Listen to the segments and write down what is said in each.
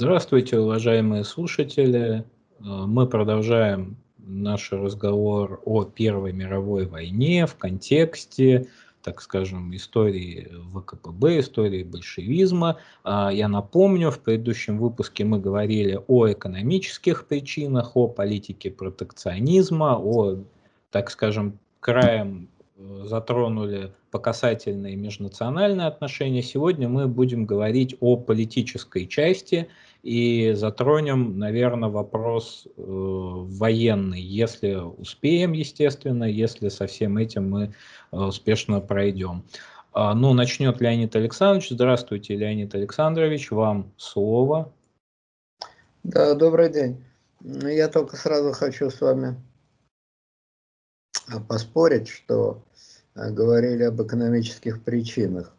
Здравствуйте, уважаемые слушатели. Э, мы продолжаем наш разговор о Первой мировой войне в контексте, так скажем, истории ВКПБ, истории большевизма. А, я напомню, в предыдущем выпуске мы говорили о экономических причинах, о политике протекционизма, о, так скажем, краем затронули по касательной межнациональные отношения. Сегодня мы будем говорить о политической части и затронем, наверное, вопрос э, военный, если успеем, естественно, если со всем этим мы э, успешно пройдем. А, ну, начнет Леонид Александрович. Здравствуйте, Леонид Александрович, вам слово. Да, добрый день. Я только сразу хочу с вами поспорить, что Э, говорили об экономических причинах.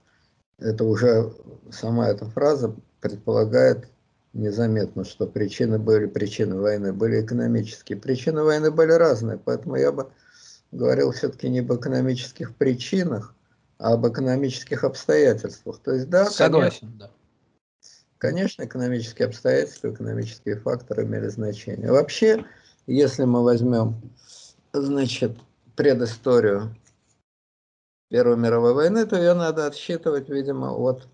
Это уже сама эта фраза предполагает незаметно, что причины были, причины войны были экономические. Причины войны были разные, поэтому я бы говорил все-таки не об экономических причинах, а об экономических обстоятельствах. То есть, да, Согласен, конечно, да. Конечно, экономические обстоятельства, экономические факторы имели значение. Вообще, если мы возьмем, значит, предысторию Первой мировой войны, то ее надо отсчитывать, видимо, от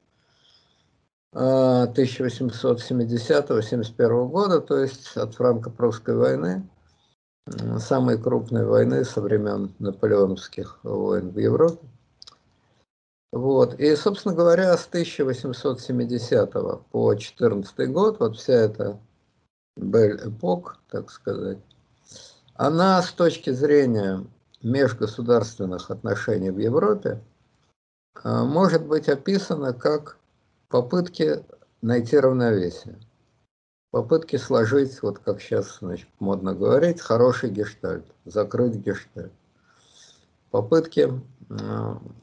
1870-71 а, года, то есть от франко-прусской войны, самой крупной войны со времен наполеоновских войн в Европе. Вот. И, собственно говоря, с 1870 по 14 год, вот вся эта Бель-эпок, так сказать, она с точки зрения межгосударственных отношений в Европе а, может быть описано как попытки найти равновесие, попытки сложить, вот как сейчас значит, модно говорить, хороший гештальт, закрыть гештальт, попытки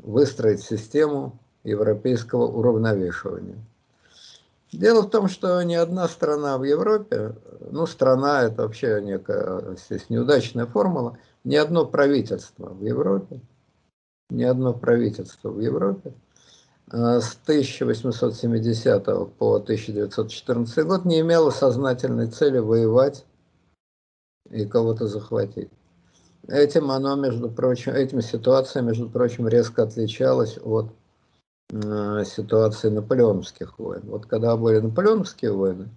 выстроить систему европейского уравновешивания. Дело в том, что ни одна страна в Европе, ну страна это вообще некая здесь неудачная формула – ни одно правительство в Европе, ни одно правительство в Европе э, с 1870 по 1914 год не имело сознательной цели воевать и кого-то захватить. Этим оно, между прочим, этим ситуация, между прочим, резко отличалась от э, ситуации наполеоновских войн. Вот когда были наполеоновские войны,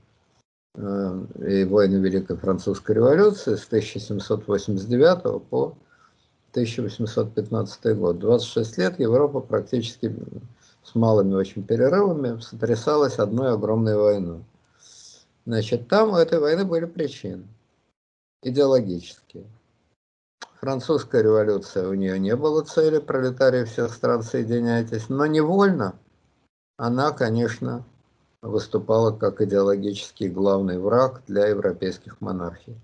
и войны Великой Французской революции с 1789 по 1815 год. 26 лет Европа практически с малыми очень перерывами сотрясалась одной огромной войной. Значит, там у этой войны были причины идеологические. Французская революция, у нее не было цели, пролетарии всех стран соединяйтесь, но невольно она, конечно, выступала как идеологический главный враг для европейских монархий.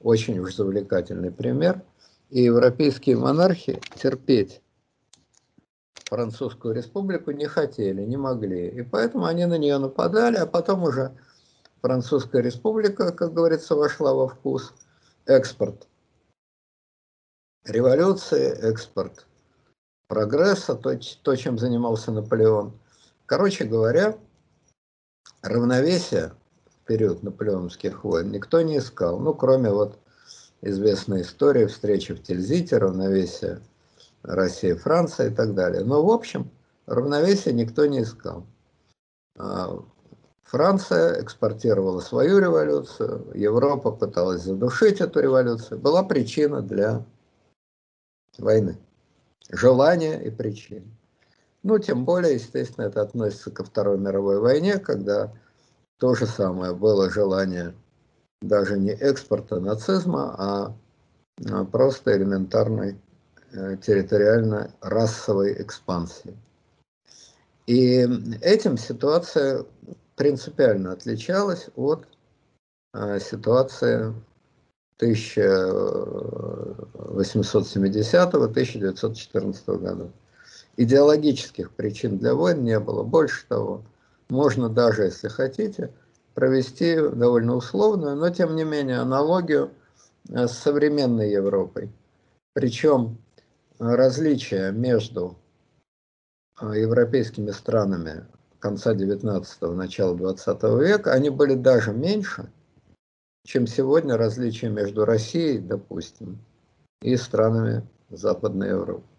Очень уж завлекательный пример. И европейские монархи терпеть Французскую республику не хотели, не могли. И поэтому они на нее нападали, а потом уже Французская республика, как говорится, вошла во вкус. Экспорт революции, экспорт прогресса, то, то чем занимался Наполеон. Короче говоря, равновесия в период наполеоновских войн никто не искал, ну, кроме вот известной истории встречи в Тильзите, равновесия России, Франция и так далее. Но, в общем, равновесия никто не искал. А, Франция экспортировала свою революцию, Европа пыталась задушить эту революцию. Была причина для войны. Желание и причина. Ну, тем более, естественно, это относится ко Второй мировой войне, когда то же самое было желание даже не экспорта нацизма, а, а просто элементарной э, территориально-расовой экспансии. И этим ситуация принципиально отличалась от э, ситуации 1870-1914 года идеологических причин для войн не было. Больше того, можно даже, если хотите, провести довольно условную, но тем не менее аналогию э, с современной Европой. Причем различия между э, европейскими странами, конца 19-го, начала 20 века, они были даже меньше, чем сегодня различия между Россией, допустим, и странами Западной Европы.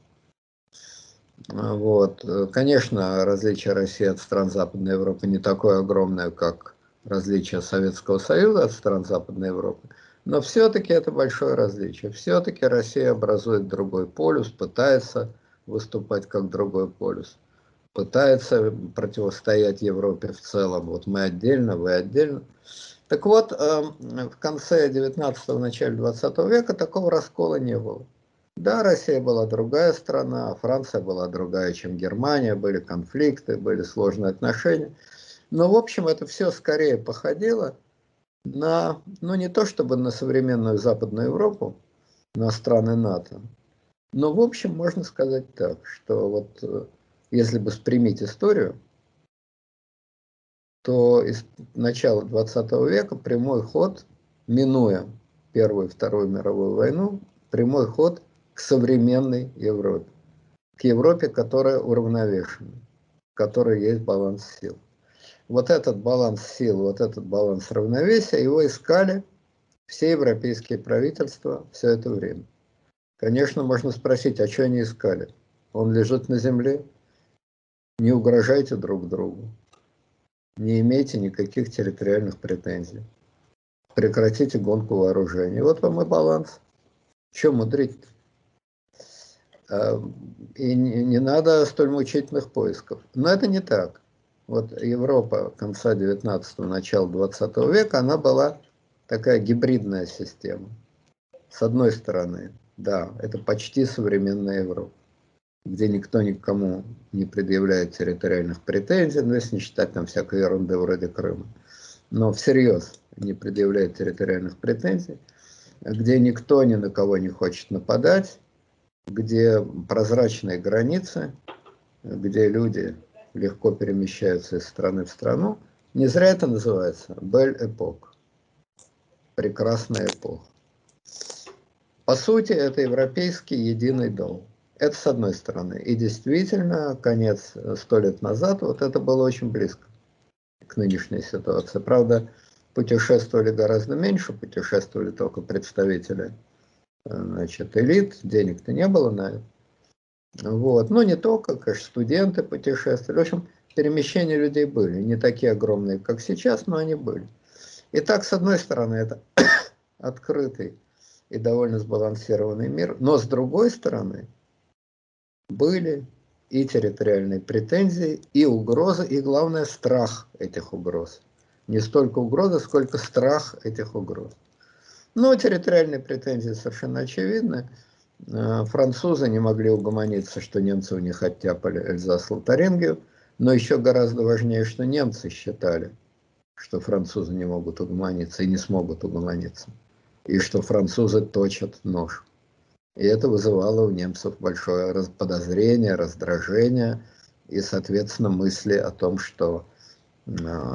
Вот. Конечно, различие России от стран Западной Европы не такое огромное, как различие Советского Союза от стран Западной Европы, но все-таки это большое различие. Все-таки Россия образует другой полюс, пытается выступать как другой полюс, пытается противостоять Европе в целом. Вот мы отдельно, вы отдельно. Так вот, эм, в конце 19-го, начале 20 века такого раскола не было. Да, Россия была другая страна, Франция была другая, чем Германия, были конфликты, были сложные отношения. Но, в общем, это все скорее походило на, ну не то чтобы на современную Западную Европу, на страны НАТО, но, в общем, можно сказать так, что вот э, если бы спрямить историю, то из начала 20 века прямой ход, минуя Первую и Вторую мировую войну, прямой ход к современной Европе. К Европе, которая уравновешена, в которой есть баланс сил. Вот этот баланс сил, вот этот баланс равновесия, его искали все европейские правительства все это время. Конечно, можно спросить, а что они искали? Он лежит на земле, не угрожайте друг другу, не имейте никаких территориальных претензий, прекратите гонку вооружений. Вот вам и баланс. Чем мудрить? Эм, и не надо столь мучительных поисков. Но это не так. Вот Европа конца 19-го, начала 20 века, она была такая гибридная система. С одной стороны, да, это почти современная Европа, где никто никому не предъявляет территориальных претензий, ну, если не считать там всякой ерунды вроде Крыма, но всерьез не предъявляет территориальных претензий, где никто ни на кого не хочет нападать, где прозрачные границы, где люди легко перемещаются из страны в страну. Не зря это называется Бель Эпок. Прекрасная эпоха. По сути, это европейский единый дом. Это с одной стороны. И действительно, конец сто лет назад, вот это было очень близко к нынешней ситуации. Правда, путешествовали гораздо меньше, путешествовали только представители значит, элит, денег-то не было на это. Вот. Ну, не только, конечно, студенты путешествовали. В общем, перемещения людей были. Не такие огромные, как сейчас, но они были. Итак, с одной стороны, это открытый и довольно сбалансированный мир, но с другой стороны, были и территориальные претензии, и угрозы, и, главное, страх этих угроз. Не столько угрозы, сколько страх этих угроз. Но территориальные претензии совершенно очевидны. Э, французы не могли угомониться, что немцы у них оттяпали Эльзас-Лотарингию, но еще гораздо важнее, что немцы считали, что французы не могут угомониться и не смогут угомониться, и что французы точат нож. И это вызывало у немцев большое подозрение, раздражение и, соответственно, мысли о том, что э,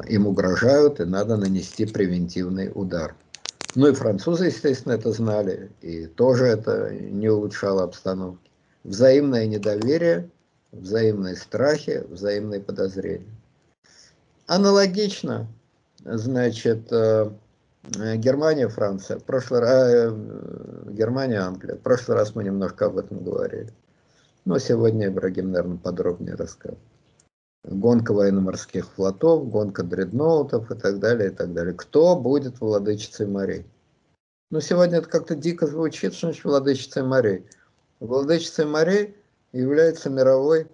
им угрожают и надо нанести превентивный удар. Ну и французы, естественно, это знали, и тоже это не улучшало обстановки. Взаимное недоверие, взаимные страхи, взаимные подозрения. Аналогично, значит, э, Германия, Франция, прошлый раз, э, Германия, Англия. В прошлый раз мы немножко об этом говорили. Но сегодня Ибрагим, наверное, подробнее расскажет гонка военно-морских флотов, гонка дредноутов и так далее, и так далее. Кто будет владычицей морей? Ну, сегодня это как-то дико звучит, что значит владычицей морей. Владычицей морей является мировой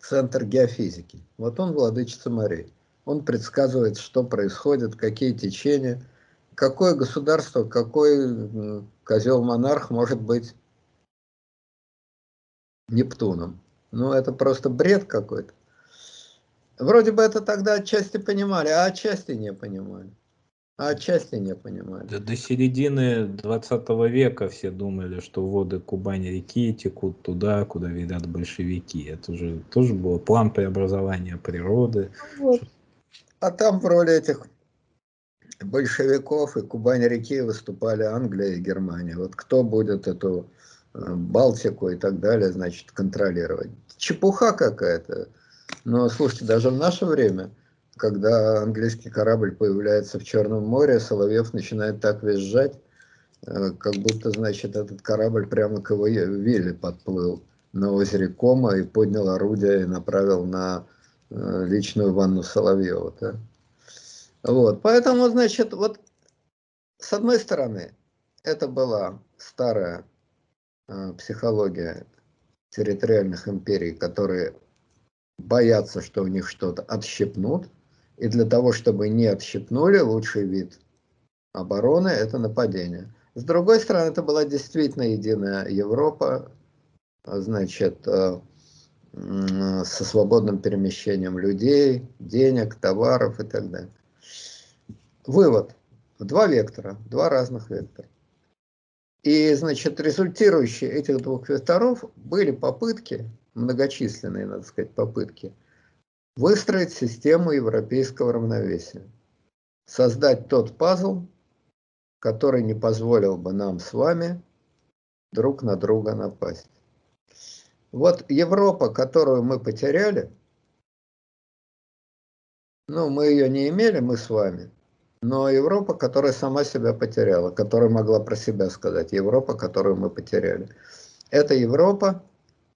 центр геофизики. Вот он владычица морей. Он предсказывает, что происходит, какие течения, какое государство, какой козел-монарх может быть Нептуном. Ну, это просто бред какой-то. Вроде бы это тогда отчасти понимали, а отчасти не понимали. А отчасти не понимали. Да до середины 20 века все думали, что воды Кубани-реки текут туда, куда ведят большевики. Это же тоже был план преобразования природы. Вот. А там в роли этих большевиков и Кубани-реки выступали Англия и Германия. Вот кто будет эту э, Балтику и так далее, значит, контролировать чепуха какая-то. Но слушайте, даже в наше время, когда английский корабль появляется в Черном море, Соловьев начинает так визжать, э, как будто, значит, этот корабль прямо к его вилле подплыл на озере Кома и поднял орудие и направил на э, личную ванну Соловьева. Да? Вот, поэтому, значит, вот с одной стороны, это была старая э, психология территориальных империй, которые боятся, что у них что-то отщепнут, и для того, чтобы не отщепнули, лучший вид обороны – это нападение. С другой стороны, это была действительно единая Европа, значит, э, со свободным перемещением людей, денег, товаров и так далее. Вывод. Два вектора, два разных вектора. И, значит, результирующие этих двух векторов были попытки, многочисленные, надо сказать, попытки, выстроить систему европейского равновесия. Создать тот пазл, который не позволил бы нам с вами друг на друга напасть. Вот Европа, которую мы потеряли, ну, мы ее не имели, мы с вами – но Европа, которая сама себя потеряла, которая могла про себя сказать, Европа, которую мы потеряли. Это Европа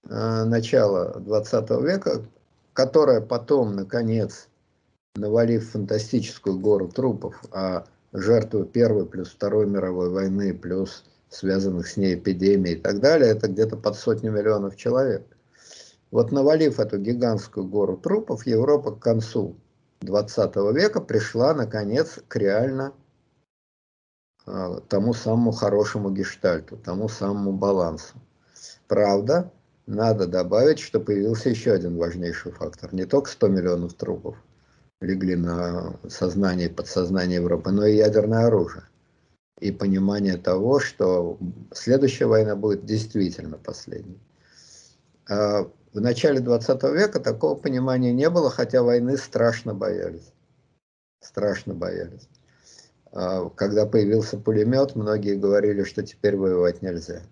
э, начала 20 века, которая потом, наконец, навалив фантастическую гору трупов, а жертву Первой плюс Второй мировой войны, плюс связанных с ней эпидемий и так далее, это где-то под сотню миллионов человек. Вот навалив эту гигантскую гору трупов, Европа к концу 20 века пришла, наконец, к реально а, тому самому хорошему гештальту, тому самому балансу. Правда, надо добавить, что появился еще один важнейший фактор. Не только 100 миллионов трупов легли на сознание и подсознание Европы, но и ядерное оружие. И понимание того, что следующая война будет действительно последней. В начале 20 века такого понимания не было, хотя войны страшно боялись. Страшно боялись. А, когда появился пулемет, многие говорили, что теперь воевать нельзя.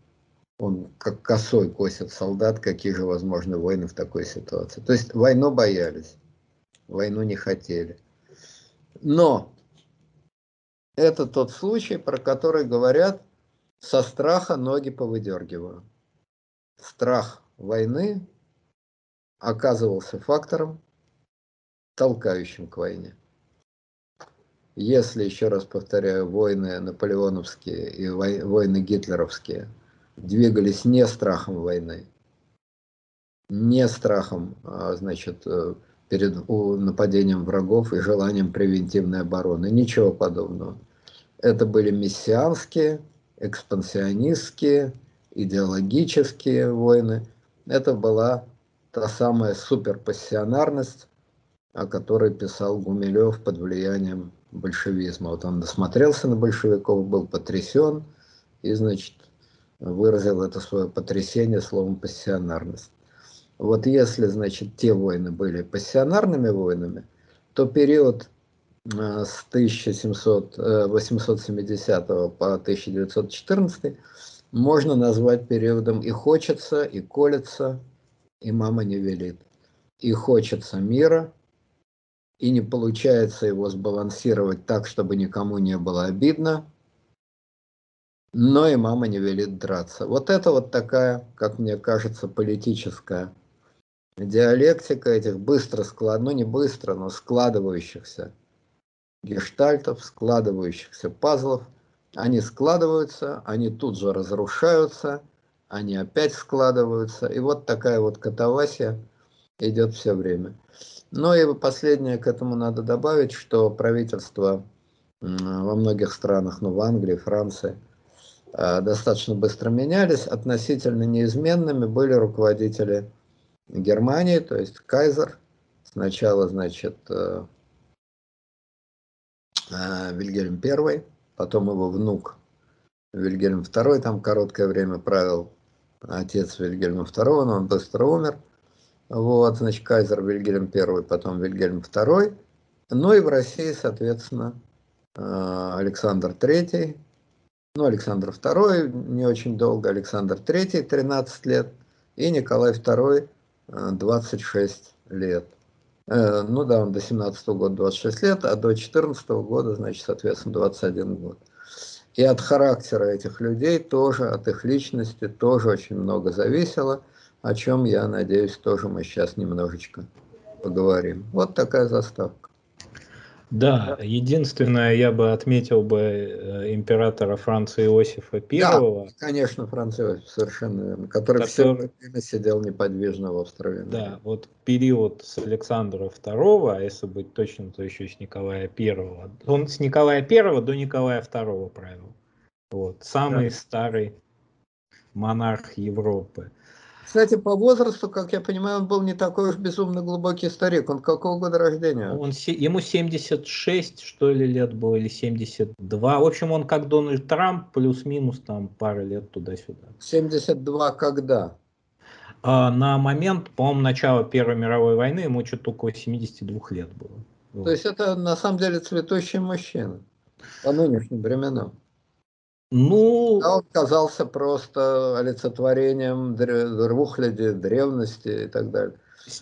Он как косой косит солдат, какие же возможны войны в такой ситуации. То есть войну боялись, войну не хотели. Но это тот случай, про который говорят, со страха ноги повыдергиваю. Страх войны оказывался фактором, толкающим к войне. Если, еще раз повторяю, войны наполеоновские и войны гитлеровские двигались не страхом войны, не страхом, а, значит, э, перед нападением врагов и желанием превентивной обороны, ничего подобного. Это были мессианские, экспансионистские, идеологические войны. Это была та самая суперпассионарность, о которой писал Гумилев под влиянием большевизма. Вот он досмотрелся на большевиков, был потрясен и, значит, выразил это свое потрясение словом пассионарность. Вот если, значит, те войны были пассионарными войнами, то период э, с 1700, 870 э, по 1914 можно назвать периодом и хочется, и колется, и мама не велит. И хочется мира, и не получается его сбалансировать так, чтобы никому не было обидно, но и мама не велит драться. Вот это вот такая, как мне кажется, политическая диалектика этих быстро склад, ну не быстро, но складывающихся гештальтов, складывающихся пазлов. Они складываются, они тут же разрушаются – они опять складываются. И вот такая вот катавасия идет все время. Но и последнее к этому надо добавить, что правительство во многих странах, ну в Англии, Франции, а, достаточно быстро менялись. Относительно неизменными были руководители Германии, то есть Кайзер. Сначала, значит, э, э, Вильгельм I, потом его внук Вильгельм II, там короткое время правил отец Вильгельма II, но он быстро умер. Вот, значит, кайзер Вильгельм I, потом Вильгельм II. Ну и в России, соответственно, э, Александр III, ну, Александр II не очень долго, Александр III 13 лет, и Николай II 26 лет. Ну да, он до 17 года 26 лет, а до 14 года, значит, соответственно, 21 год. И от характера этих людей тоже, от их личности тоже очень много зависело, о чем, я надеюсь, тоже мы сейчас немножечко поговорим. Вот такая заставка. Да, единственное, я бы отметил бы э, императора Франца Иосифа I. Да, конечно, Франц Иосиф, совершенно верно, который, который все время сидел неподвижно в Австралии. Да, вот период с Александра II, а если быть точным, то еще с Николая I. Он с Николая I до Николая II правил. Вот, самый да. старый монарх Европы. Кстати, по возрасту, как я понимаю, он был не такой уж безумно глубокий старик. Он какого года рождения? Он, ему 76, что ли, лет было, или 72. В общем, он как Дональд Трамп, плюс-минус там пара лет туда-сюда. 72 когда? А, на момент, по-моему, начала Первой мировой войны ему что-то около 72 лет было. То вот. есть это на самом деле цветущий мужчина по нынешним временам. Ну... А он казался просто олицетворением рухляди, древности и так далее.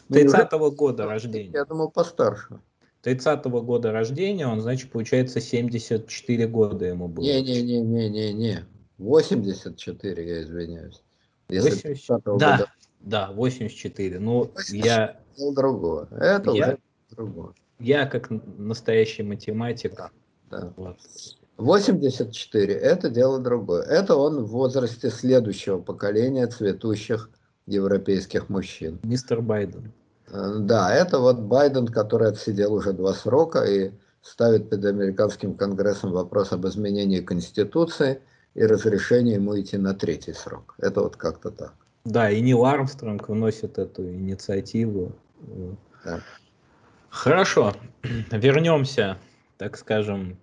30-го ну, года рождения. Я думал, постарше. 30-го года рождения, он, значит, получается, 74 года ему было. Не-не-не-не-не-не. 84, я извиняюсь. Если 80... Да, года... да, 84. Ну, 84 я... другого. Это я... уже другое. Я, как настоящий математик, да, да. Вот. 84 – это дело другое. Это он в возрасте следующего поколения цветущих европейских мужчин. Мистер Байден. Э, да, это вот Байден, который отсидел уже два срока и ставит перед американским конгрессом вопрос об изменении Конституции и разрешении ему идти на третий срок. Это вот как-то так. Да, и Нил Армстронг выносит эту инициативу. Да. Хорошо, вернемся, так скажем,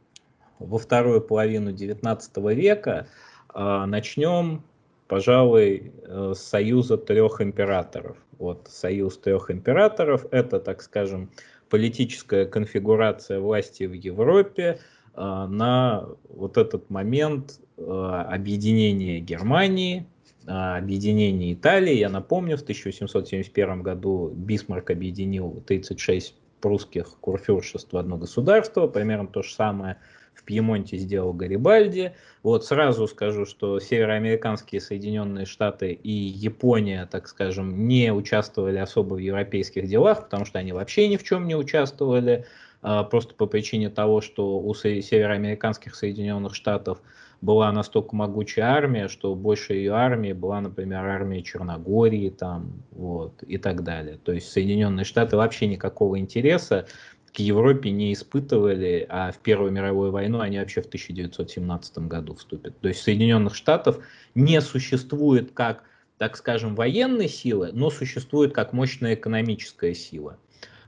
во вторую половину XIX века, а, начнем, пожалуй, э, с союза трех императоров. Вот союз трех императоров – это, так скажем, политическая конфигурация власти в Европе а, на вот этот момент э, объединения Германии, а, объединения Италии. Я напомню, в 1871 году Бисмарк объединил 36 прусских курфюршеств в одно государство, примерно то же самое – в Пьемонте сделал Гарибальди. Вот сразу скажу, что североамериканские Соединенные Штаты и Япония, так скажем, не участвовали особо в европейских делах, потому что они вообще ни в чем не участвовали, а, просто по причине того, что у североамериканских Соединенных Штатов была настолько могучая армия, что больше ее армии была, например, армия Черногории там, вот, и так далее. То есть Соединенные Штаты вообще никакого интереса к Европе не испытывали, а в Первую мировую войну они вообще в 1917 году вступят. То есть Соединенных Штатов не существует как, так скажем, военной силы, но существует как мощная экономическая сила.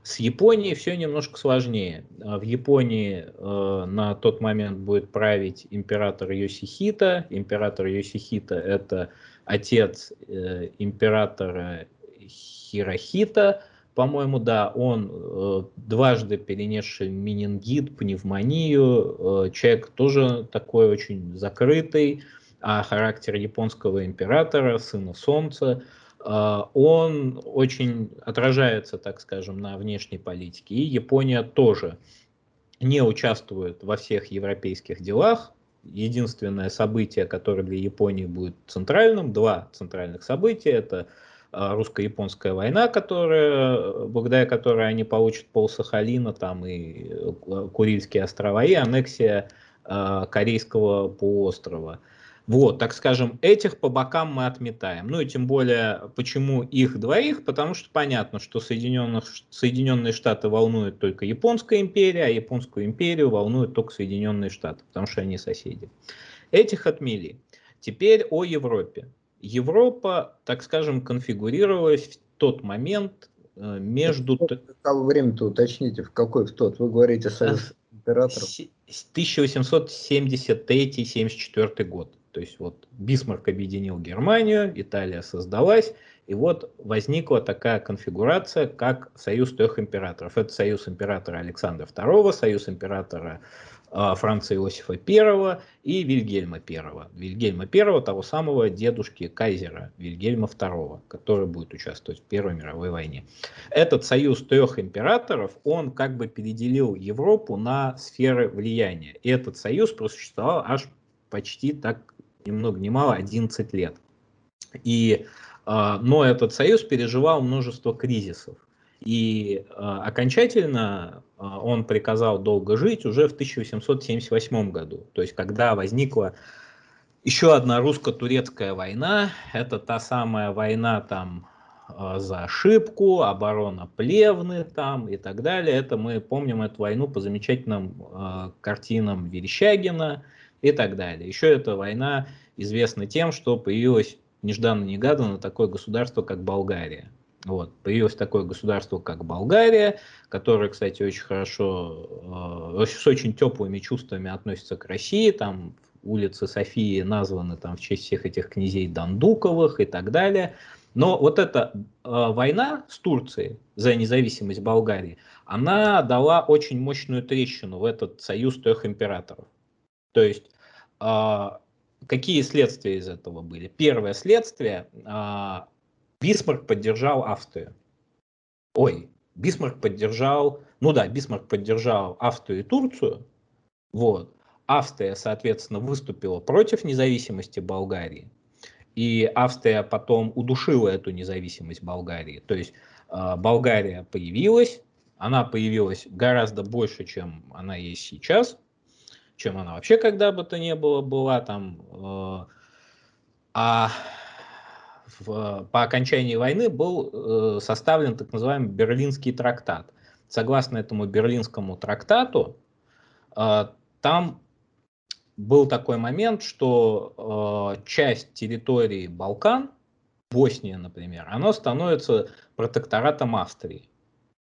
С Японией все немножко сложнее. В Японии э, на тот момент будет править император Йосихита. Император Йосихита это отец э, императора Хирохита по-моему, да, он э, дважды перенесший менингит, пневмонию, э, человек тоже такой очень закрытый, а характер японского императора, сына солнца, э, он очень отражается, так скажем, на внешней политике. И Япония тоже не участвует во всех европейских делах. Единственное событие, которое для Японии будет центральным, два центральных события, это русско-японская война, которая, благодаря которой они получат пол Сахалина там и э, Курильские острова, и аннексия э, Корейского полуострова. Вот, так скажем, этих по бокам мы отметаем. Ну и тем более, почему их двоих? Потому что понятно, что Соединенных, Соединенные Штаты волнуют только Японская империя, а Японскую империю волнуют только Соединенные Штаты, потому что они соседи. Этих отмели. Теперь о Европе. Европа, так скажем, конфигурировалась в тот момент э, между... Время-то уточните, в какой в тот? Вы говорите Союз императоров? 1873-74 год. То есть вот Бисмарк объединил Германию, Италия создалась, и вот возникла такая конфигурация, как Союз трех императоров. Это Союз императора Александра II, Союз императора Франца Иосифа I и Вильгельма I. Вильгельма I, того самого дедушки Кайзера, Вильгельма II, который будет участвовать в Первой мировой войне. Этот союз трех императоров, он как бы переделил Европу на сферы влияния. И этот союз просуществовал аж почти так, ни много ни мало, 11 лет. И, а, но этот союз переживал множество кризисов. И э, окончательно э, он приказал долго жить уже в 1878 году. То есть когда возникла еще одна русско-турецкая война, это та самая война там э, за ошибку, оборона Плевны там и так далее. Это мы помним эту войну по замечательным э, картинам Верещагина и так далее. Еще эта война известна тем, что появилось нежданно-негаданно такое государство, как Болгария. Вот. Появилось такое государство, как Болгария, которое, кстати, очень хорошо, э, с очень теплыми чувствами относится к России. Там улицы Софии названы там, в честь всех этих князей Дандуковых и так далее. Но вот эта э, война с Турцией за независимость Болгарии, она дала очень мощную трещину в этот союз трех императоров. То есть э, какие следствия из этого были? Первое следствие э, Бисмарк поддержал Австрию. Ой, Бисмарк поддержал, ну да, Бисмарк поддержал Австрию и Турцию. Вот. Австрия, соответственно, выступила против независимости Болгарии. И Австрия потом удушила эту независимость Болгарии. То есть э, Болгария появилась, она появилась гораздо больше, чем она есть сейчас, чем она вообще когда бы то ни было была там. Э, а в, по окончании войны был э, составлен так называемый Берлинский трактат. Согласно этому Берлинскому трактату, э, там был такой момент, что э, часть территории Балкан, Босния, например, она становится протекторатом Австрии.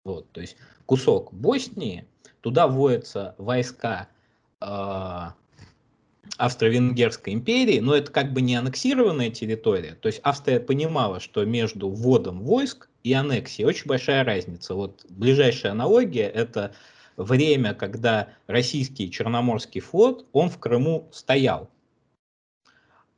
Вот, то есть кусок Боснии, туда вводятся войска э, Австро-Венгерской империи, но это как бы не аннексированная территория. То есть Австрия понимала, что между вводом войск и аннексией очень большая разница. Вот ближайшая аналогия – это время, когда российский Черноморский флот, он в Крыму стоял.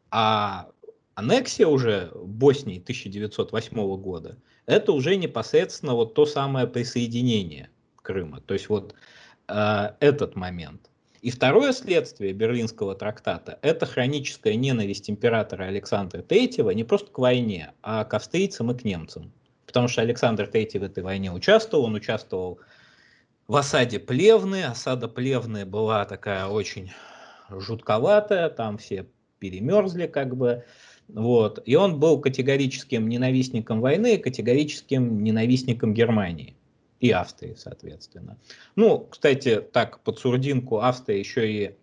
А аннексия уже Боснии 1908 года, это уже непосредственно вот то самое присоединение Крыма. То есть вот э, этот момент. И второе следствие Берлинского трактата – это хроническая ненависть императора Александра III не просто к войне, а к австрийцам и к немцам. Потому что Александр III в этой войне участвовал, он участвовал в осаде Плевны. Осада Плевны была такая очень жутковатая, там все перемерзли как бы. Вот. И он был категорическим ненавистником войны, категорическим ненавистником Германии и Австрии, соответственно. Ну, кстати, так, под сурдинку Австрия еще и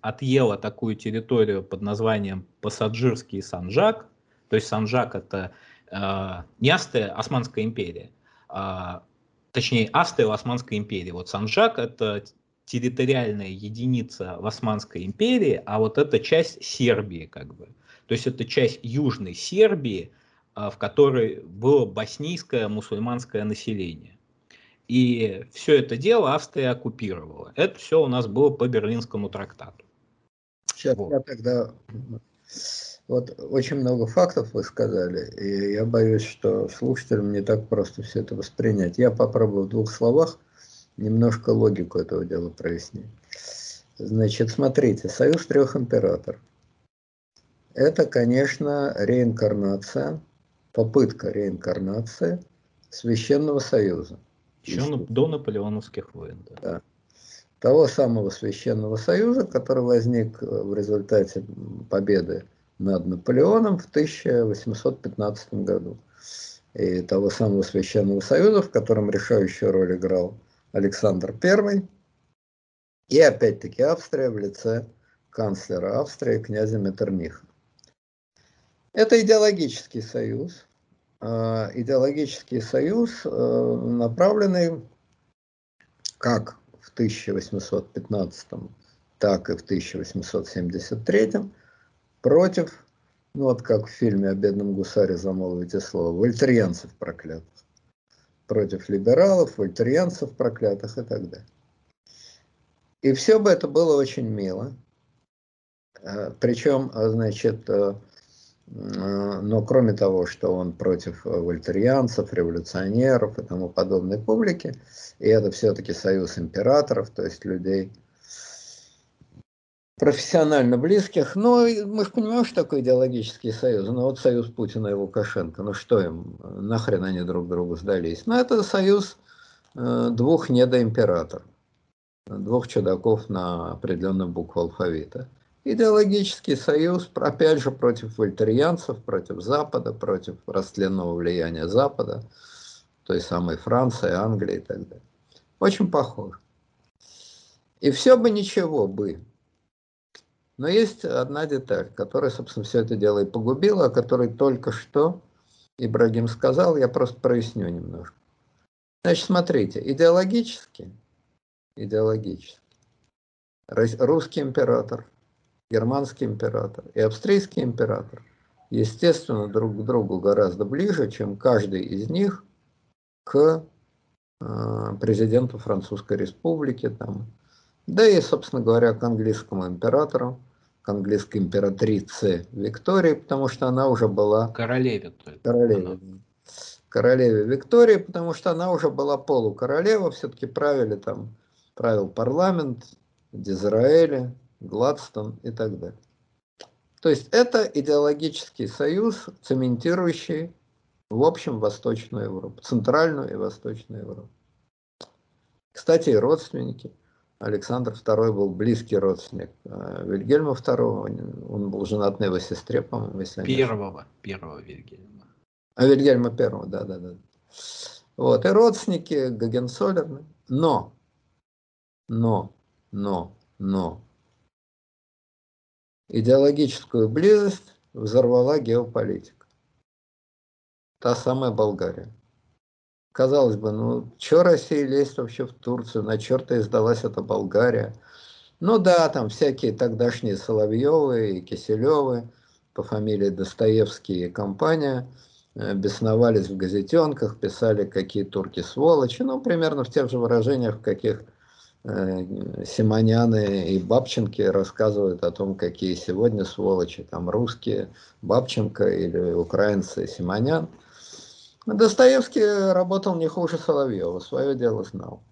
отъела такую территорию под названием Пассаджирский Санжак. То есть Санжак это э, не Австрия, Османская империя, а, точнее Австрия в Османской империи. Вот Санжак это территориальная единица в Османской империи, а вот это часть Сербии как бы. То есть это часть Южной Сербии, э, в которой было боснийское мусульманское население. И все это дело Австрия оккупировала. Это все у нас было по Берлинскому трактату. Сейчас вот. я тогда... Вот очень много фактов вы сказали, и я боюсь, что слушателям не так просто все это воспринять. Я попробую в двух словах немножко логику этого дела прояснить. Значит, смотрите, союз трех императоров. Это, конечно, реинкарнация, попытка реинкарнации Священного Союза. Еще на, до наполеоновских войн. Да. да. Того самого Священного Союза, который возник э, в результате победы над Наполеоном в 1815 году. И того самого Священного Союза, в котором решающую роль играл Александр I. И опять-таки Австрия в лице канцлера Австрии князя Меттерниха. Это идеологический союз, идеологический союз, э, направленный как в 1815, так и в 1873 против, ну вот как в фильме о бедном гусаре замолвите слово, вольтерьянцев проклятых, против либералов, вольтерьянцев проклятых и так далее. И все бы это было очень мило. Э, Причем, значит, но кроме того, что он против вольтерианцев, революционеров и тому подобной публики, и это все-таки союз императоров, то есть людей профессионально близких, но мы же понимаем, что такое идеологический союз. Ну вот союз Путина и Лукашенко, ну что им, нахрен они друг другу сдались? Ну это союз э, двух недоимператоров, двух чудаков на определенную букву алфавита. Идеологический союз, опять же, против вольтерианцев, против Запада, против растленного влияния Запада, той самой Франции, Англии и так далее. Очень похож. И все бы ничего бы. Но есть одна деталь, которая, собственно, все это дело и погубила, о которой только что Ибрагим сказал, я просто проясню немножко. Значит, смотрите, идеологически, идеологически, русский император германский император и австрийский император, естественно, друг к другу гораздо ближе, чем каждый из них к э, президенту Французской Республики, там, да и, собственно говоря, к английскому императору, к английской императрице Виктории, потому что она уже была... Королеве. Королеве. Королеве Виктории, потому что она уже была полукоролева, все-таки правили там, правил парламент, Дизраэля, Гладстон и так далее. То есть это идеологический союз, цементирующий в общем Восточную Европу, Центральную и Восточную Европу. Кстати, и родственники. Александр II был близкий родственник э, Вильгельма II, он был женат на его сестре, по-моему, если Первого, первого Вильгельма. А Вильгельма Первого, да-да-да. Вот, и родственники Гагенсолерны. Но, но, но, но, Идеологическую близость взорвала геополитика. Та самая Болгария. Казалось бы, ну, что Россия лезть вообще в Турцию, на черта издалась эта Болгария. Ну да, там всякие тогдашние Соловьевы и Киселевы по фамилии Достоевский и компания э, бесновались в газетенках, писали, какие турки сволочи, ну, примерно в тех же выражениях, в каких Симоняны и Бабченки рассказывают о том, какие сегодня сволочи, там русские, Бабченко или украинцы Симонян. Достоевский работал не хуже Соловьева, свое дело знал.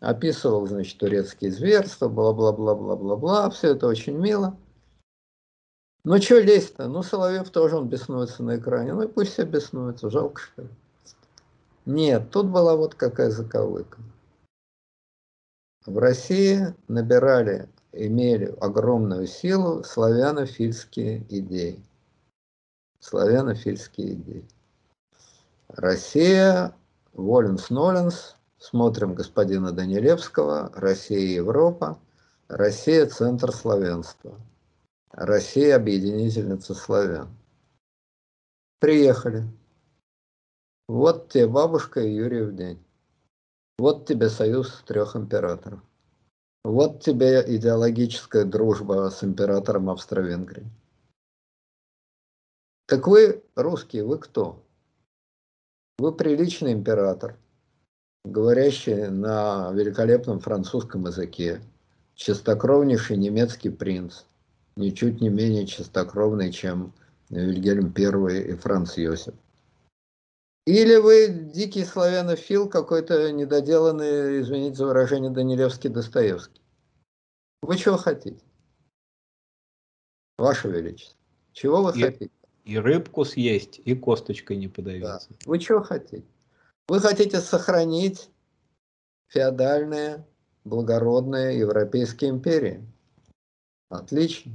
Описывал, значит, турецкие зверства, бла-бла-бла-бла-бла-бла, все это очень мило. Ну, что лезть-то? Ну, Соловьев тоже, он беснуется на экране. Ну, и пусть все беснуются, жалко, что ли. Нет, тут была вот какая заковыка. В России набирали, имели огромную силу славянофильские идеи. Славянофильские идеи. Россия, Воленс-Ноленс, смотрим господина Данилевского, Россия Европа, Россия центр славянства, Россия объединительница славян. Приехали. Вот тебе бабушка и Юрьев день. Вот тебе союз трех императоров. Вот тебе идеологическая дружба с императором Австро-Венгрии. Так вы, русские, вы кто? Вы приличный император, говорящий на великолепном французском языке, чистокровнейший немецкий принц, ничуть не менее чистокровный, чем Вильгельм I и Франц Йосиф. Или вы дикий славянофил, какой-то недоделанный, извините за выражение, Данилевский Достоевский. Вы чего хотите? Ваше Величество. Чего вы и, хотите? И рыбку съесть, и косточкой не подавиться. Да. Вы чего хотите? Вы хотите сохранить феодальные, благородные европейские империи? Отлично.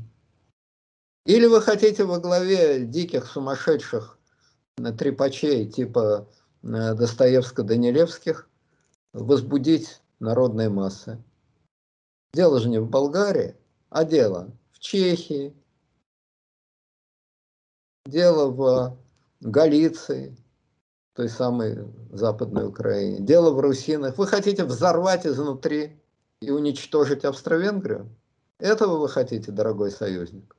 Или вы хотите во главе диких, сумасшедших трепачей типа э, Достоевско-Данилевских возбудить народные массы. Дело же не в Болгарии, а дело в Чехии, дело в Галиции, той самой Западной Украине, дело в Русинах. Вы хотите взорвать изнутри и уничтожить Австро-Венгрию? Этого вы хотите, дорогой союзник?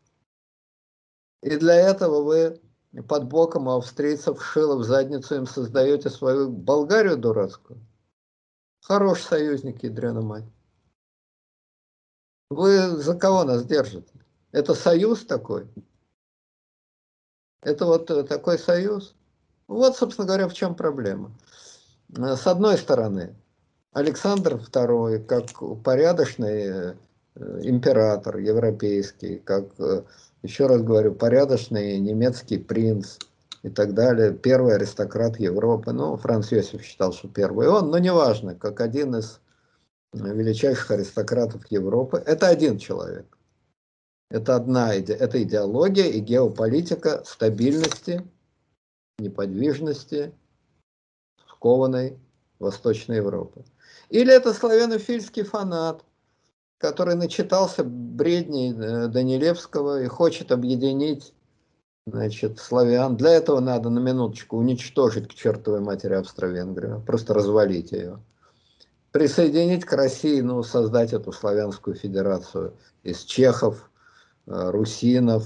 И для этого вы под боком австрийцев шило в задницу им создаете свою Болгарию дурацкую. Хороший союзник, ядрена мать. Вы за кого нас держите? Это союз такой? Это вот э, такой союз? Вот, собственно говоря, в чем проблема. Э, с одной стороны, Александр II, как порядочный э, император европейский, как, еще раз говорю, порядочный немецкий принц и так далее, первый аристократ Европы, ну, Франц Йосиф считал, что первый он, но неважно, как один из величайших аристократов Европы, это один человек. Это одна это идеология и геополитика стабильности, неподвижности, скованной Восточной Европы. Или это славянофильский фанат, который начитался бредней э, Данилевского и хочет объединить значит, славян. Для этого надо на минуточку уничтожить к чертовой матери Австро-Венгрию, просто развалить ее. Присоединить к России, ну, создать эту славянскую федерацию из чехов, Э, русинов,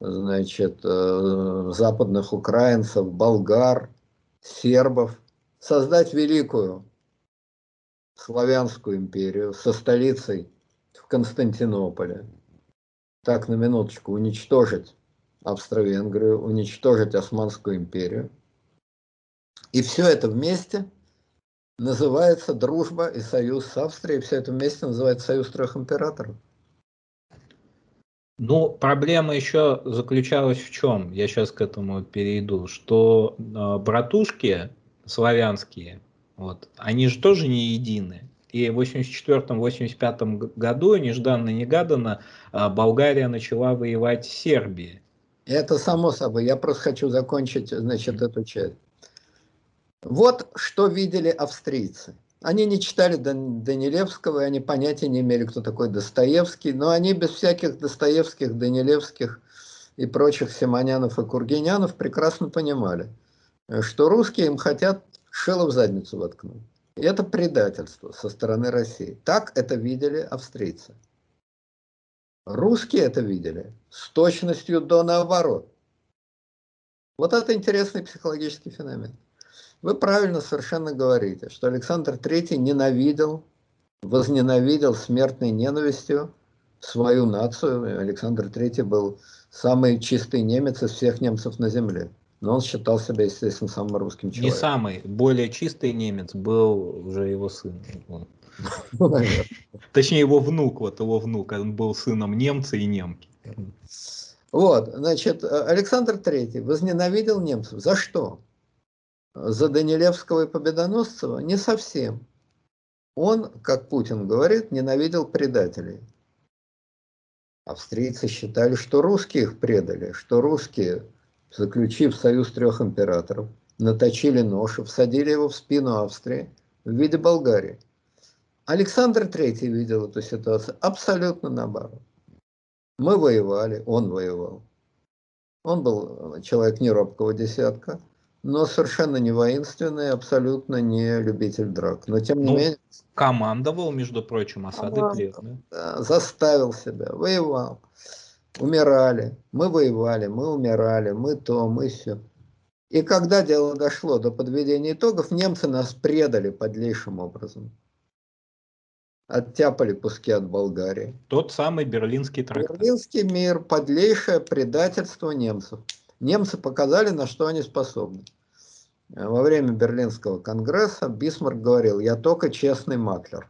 значит, э, западных украинцев, болгар, сербов, создать великую славянскую империю со столицей в Константинополе. Так, на минуточку, уничтожить Австро-Венгрию, уничтожить Османскую империю. И все это вместе называется дружба и союз с Австрией, все это вместе называется союз трех императоров. Ну, проблема еще заключалась в чем? Я сейчас к этому перейду, что э, братушки славянские, вот, они же тоже не едины. И в 84-85 году нежданно-негаданно э, Болгария начала воевать с Сербией. Это само собой. Я просто хочу закончить, значит, эту часть. Вот что видели австрийцы. Они не читали Данилевского, и они понятия не имели, кто такой Достоевский, но они без всяких Достоевских, Данилевских и прочих Симонянов и Кургинянов прекрасно понимали, что русские им хотят шило в задницу воткнуть. Это предательство со стороны России. Так это видели австрийцы. Русские это видели с точностью до наоборот. Вот это интересный психологический феномен. Вы правильно совершенно говорите, что Александр III ненавидел, возненавидел смертной ненавистью свою нацию. Александр III был самый чистый немец из всех немцев на земле. Но он считал себя, естественно, самым русским человеком. Не самый, более чистый немец был уже его сын. Точнее, его внук, вот его внук, он был сыном немца и немки. Вот, значит, Александр III возненавидел немцев. За что? за Данилевского и Победоносцева? Не совсем. Он, как Путин говорит, ненавидел предателей. Австрийцы считали, что русские их предали, что русские, заключив союз трех императоров, наточили нож и всадили его в спину Австрии в виде Болгарии. Александр III видел эту ситуацию абсолютно наоборот. Мы воевали, он воевал. Он был человек неробкого десятка, но совершенно не воинственный, абсолютно не любитель драк. Но тем не ну, менее... Командовал, между прочим, осады плен. Да, заставил себя, воевал. Умирали, мы воевали, мы умирали, мы то, мы все. И когда дело дошло до подведения итогов, немцы нас предали подлейшим образом. Оттяпали куски от Болгарии. Тот самый Берлинский трактат. Берлинский мир, подлейшее предательство немцев. Немцы показали, на что они способны. Во время Берлинского конгресса Бисмарк говорил, я только честный маклер.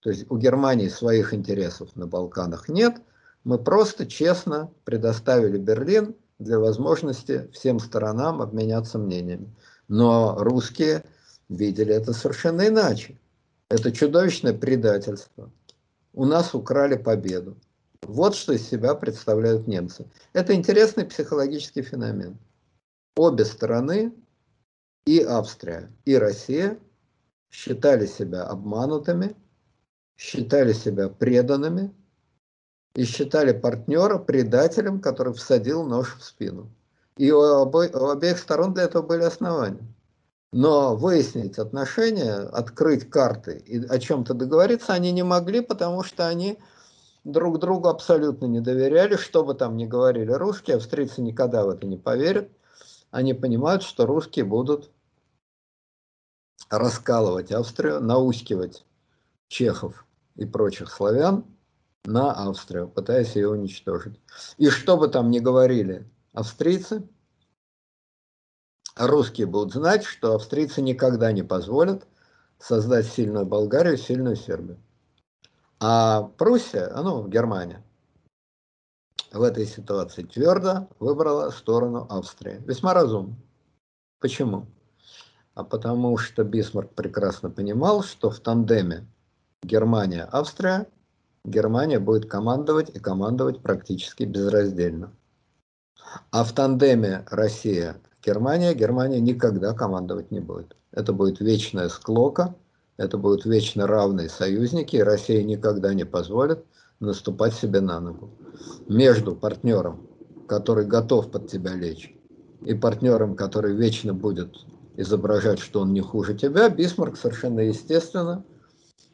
То есть у Германии своих интересов на Балканах нет, мы просто честно предоставили Берлин для возможности всем сторонам обменяться мнениями. Но русские видели это совершенно иначе. Это чудовищное предательство. У нас украли победу. Вот что из себя представляют немцы. Это интересный психологический феномен. Обе стороны, и Австрия, и Россия, считали себя обманутыми, считали себя преданными и считали партнера предателем, который всадил нож в спину. И у, обо, у обеих сторон для этого были основания. Но выяснить отношения, открыть карты и о чем-то договориться они не могли, потому что они друг другу абсолютно не доверяли, что бы там ни говорили русские, австрийцы никогда в это не поверят. Они понимают, что русские будут раскалывать Австрию, наускивать чехов и прочих славян на Австрию, пытаясь ее уничтожить. И что бы там ни говорили австрийцы, русские будут знать, что австрийцы никогда не позволят создать сильную Болгарию, сильную Сербию. А Пруссия, ну, Германия, в этой ситуации твердо выбрала сторону Австрии. Весьма разумно. Почему? А потому что Бисмарк прекрасно понимал, что в тандеме Германия-Австрия Германия будет командовать и командовать практически безраздельно. А в тандеме Россия-Германия Германия никогда командовать не будет. Это будет вечная склока, это будут вечно равные союзники, и Россия никогда не позволит наступать себе на ногу. Между партнером, который готов под тебя лечь, и партнером, который вечно будет изображать, что он не хуже тебя, Бисмарк совершенно естественно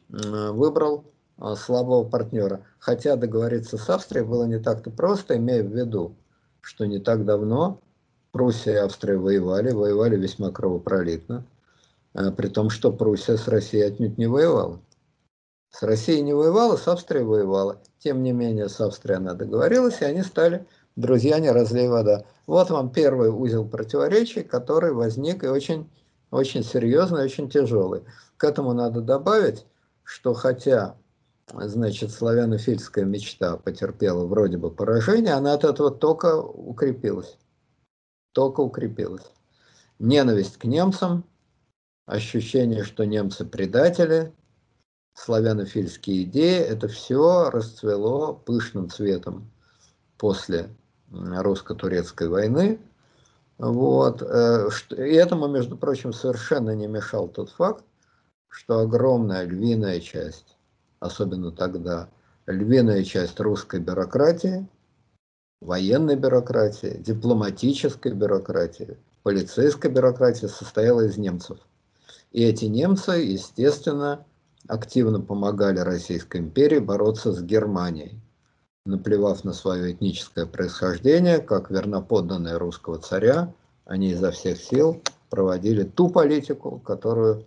выбрал а, слабого партнера. Хотя договориться с Австрией было не так-то просто, имея в виду, что не так давно Пруссия и Австрия воевали, воевали весьма кровопролитно, а, при том, что Пруссия с Россией отнюдь не воевала. С Россией не воевала, с Австрией воевала. Тем не менее, с Австрией она договорилась, и они стали друзья не разлей вода. Вот вам первый узел противоречий, который возник и очень, очень серьезный, очень тяжелый. К этому надо добавить, что хотя значит, славянофильская мечта потерпела вроде бы поражение, она от этого только укрепилась. Только укрепилась. Ненависть к немцам, ощущение, что немцы предатели, славянофильские идеи, это все расцвело пышным цветом после русско-турецкой войны. Вот. Э, и этому, между прочим, совершенно не мешал тот факт, что огромная львиная часть, особенно тогда, львиная часть русской бюрократии, военной бюрократии, дипломатической бюрократии, полицейской бюрократии состояла из немцев. И эти немцы, естественно, активно помогали Российской империи бороться с Германией, наплевав на свое этническое происхождение, как верноподданные русского царя, они изо всех сил проводили ту политику, которую